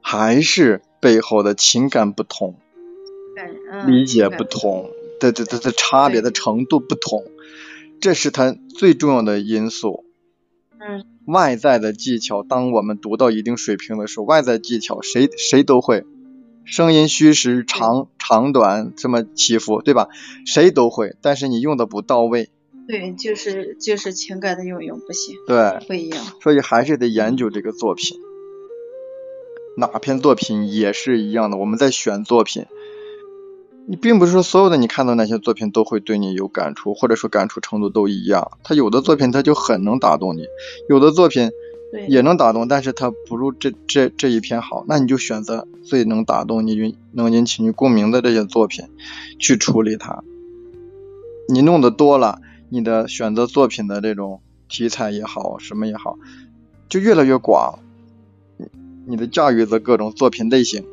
还是背后的情感不同，理解不同，的的的的差别的程度不同，这是它最重要的因素。嗯。外在的技巧，当我们读到一定水平的时候，外在技巧谁谁都会，声音虚实长长短这么起伏，对吧？谁都会，但是你用的不到位。对，就是就是情感的运用不行，对，不一样。所以还是得研究这个作品。哪篇作品也是一样的，我们在选作品，你并不是说所有的你看到那些作品都会对你有感触，或者说感触程度都一样。他有的作品他就很能打动你，有的作品也能打动，但是它不如这这这一篇好，那你就选择最能打动你、能引起你共鸣的这些作品去处理它。你弄的多了，你的选择作品的这种题材也好，什么也好，就越来越广。你的驾驭的各种作品类型，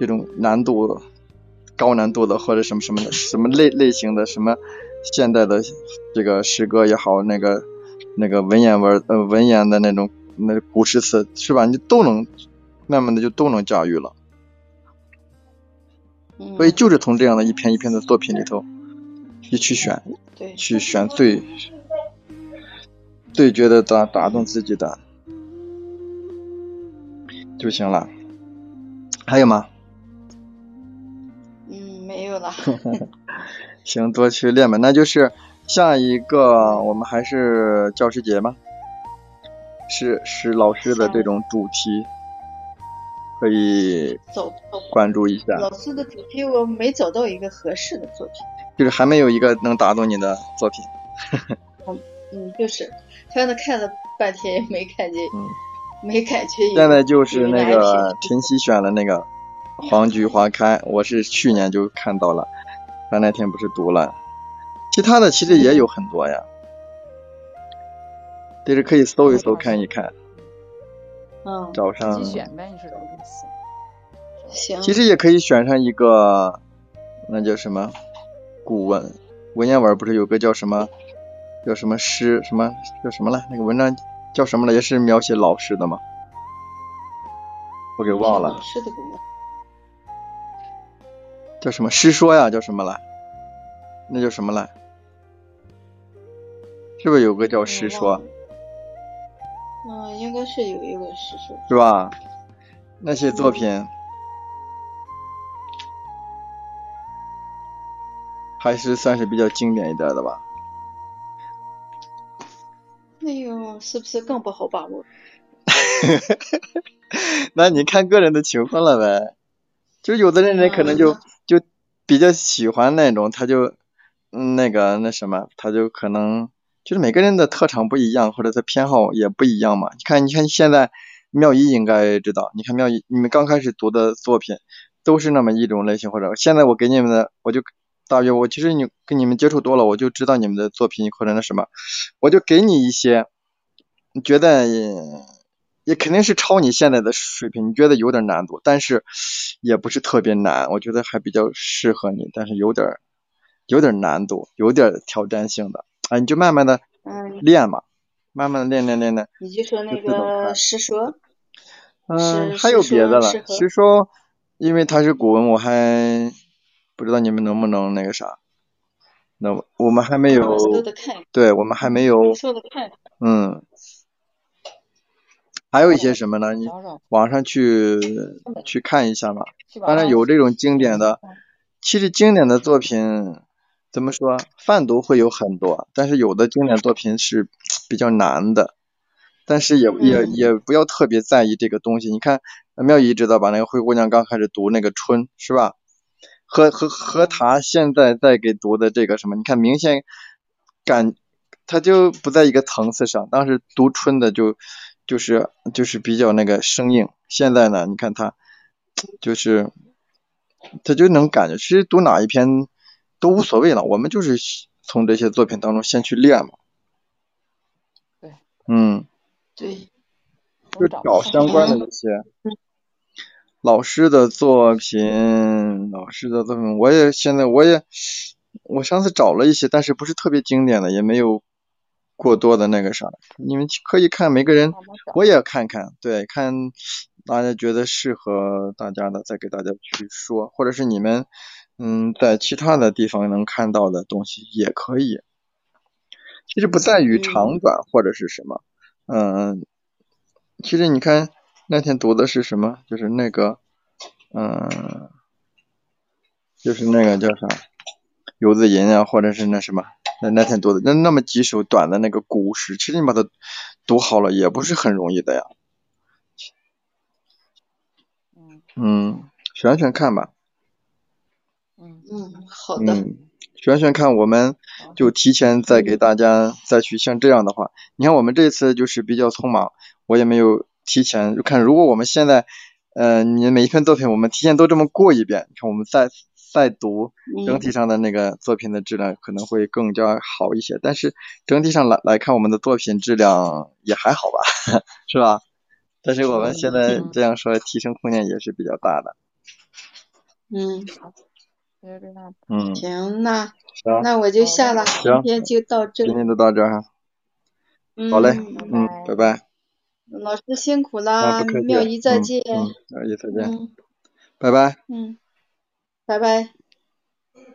这种难度高难度的或者什么什么的什么类类型的什么现代的这个诗歌也好，那个那个文言文呃文言的那种那古诗词是吧？你都能慢慢的就都能驾驭了。所以就是从这样的一篇一篇的作品里头，你去选，去选最最觉得打打动自己的。就行了，还有吗？嗯，没有了。[LAUGHS] 行，多去练吧。那就是下一个，我们还是教师节吗？是是老师的这种主题，可以关注一下。老师的主题我没找到一个合适的作品，就是还没有一个能打动你的作品。嗯嗯，就是反正看了半天也没看见。嗯。没感觉。现在就是那个晨曦选的那个《黄菊花开》，我是去年就看到了，他那天不是读了。其他的其实也有很多呀，但是可以搜一搜看一看。嗯。找上。选呗，你说的意思。行。其实也可以选上一个，那叫什么古文文言文，不是有个叫什么叫什么诗什么叫什么了？那个文章。叫什么了？也是描写老师的吗？我给忘了。老师的古文。叫什么诗说呀？叫什么来？那叫什么来？是不是有个叫诗说？嗯，应该是有一个诗说。是吧？那些作品还是算是比较经典一点的吧。那个是不是更不好把握？[LAUGHS] 那你看个人的情况了呗。就有的人人可能就就比较喜欢那种，他就那个那什么，他就可能就是每个人的特长不一样，或者他偏好也不一样嘛。你看，你看现在妙一应该知道，你看妙一，你们刚开始读的作品都是那么一种类型，或者现在我给你们的，我就。大约我其实你跟你们接触多了，我就知道你们的作品或者那什么，我就给你一些，你觉得也肯定是超你现在的水平，你觉得有点难度，但是也不是特别难，我觉得还比较适合你，但是有点有点难度，有点挑战性的，啊，你就慢慢的练嘛，慢慢的练练练练。你就说那个诗说，嗯，还有别的了，诗说，因为它是古文，我还。不知道你们能不能那个啥？那我们还没有，对我们还没有。嗯。还有一些什么呢？你网上去去看一下嘛。当然有这种经典的，其实经典的作品怎么说？泛读会有很多，但是有的经典作品是比较难的。但是也也也不要特别在意这个东西。你看妙姨知道吧？那个灰姑娘刚开始读那个春，是吧？和和和他现在在给读的这个什么，你看明显感，他就不在一个层次上。当时读春的就就是就是比较那个生硬，现在呢，你看他就是他就能感觉，其实读哪一篇都无所谓了，我们就是从这些作品当中先去练嘛。对，嗯，对，就找相关的一些老师的作品，老师的作品，我也现在我也我上次找了一些，但是不是特别经典的，也没有过多的那个啥。你们可以看每个人，我也看看，对，看大家觉得适合大家的，再给大家去说，或者是你们嗯在其他的地方能看到的东西也可以。其实不在于长短或者是什么，嗯，其实你看那天读的是什么，就是那个，嗯，就是那个叫啥，游子吟啊，或者是那什么，那那天读的那那么几首短的那个古诗，其实你把它读好了也不是很容易的呀。嗯嗯，选选看吧。嗯嗯，好的，嗯，选选看，我们就提前再给大家再去像这样的话，你看我们这次就是比较匆忙，我也没有提前就看，如果我们现在，呃，你每一篇作品我们提前都这么过一遍，你看我们再再读，整体上的那个作品的质量可能会更加好一些，但是整体上来来看，我们的作品质量也还好吧，[LAUGHS] 是吧？但是我们现在这样说，提升空间也是比较大的。嗯，就这样。嗯，行，那行，那我就下了，行今天就到这今。天就到这哈，嗯，好嘞，嗯嗯，拜拜。老师辛苦啊，啦，不客气。妙姨再见。妙姨再见，嗯拜拜。嗯，拜拜。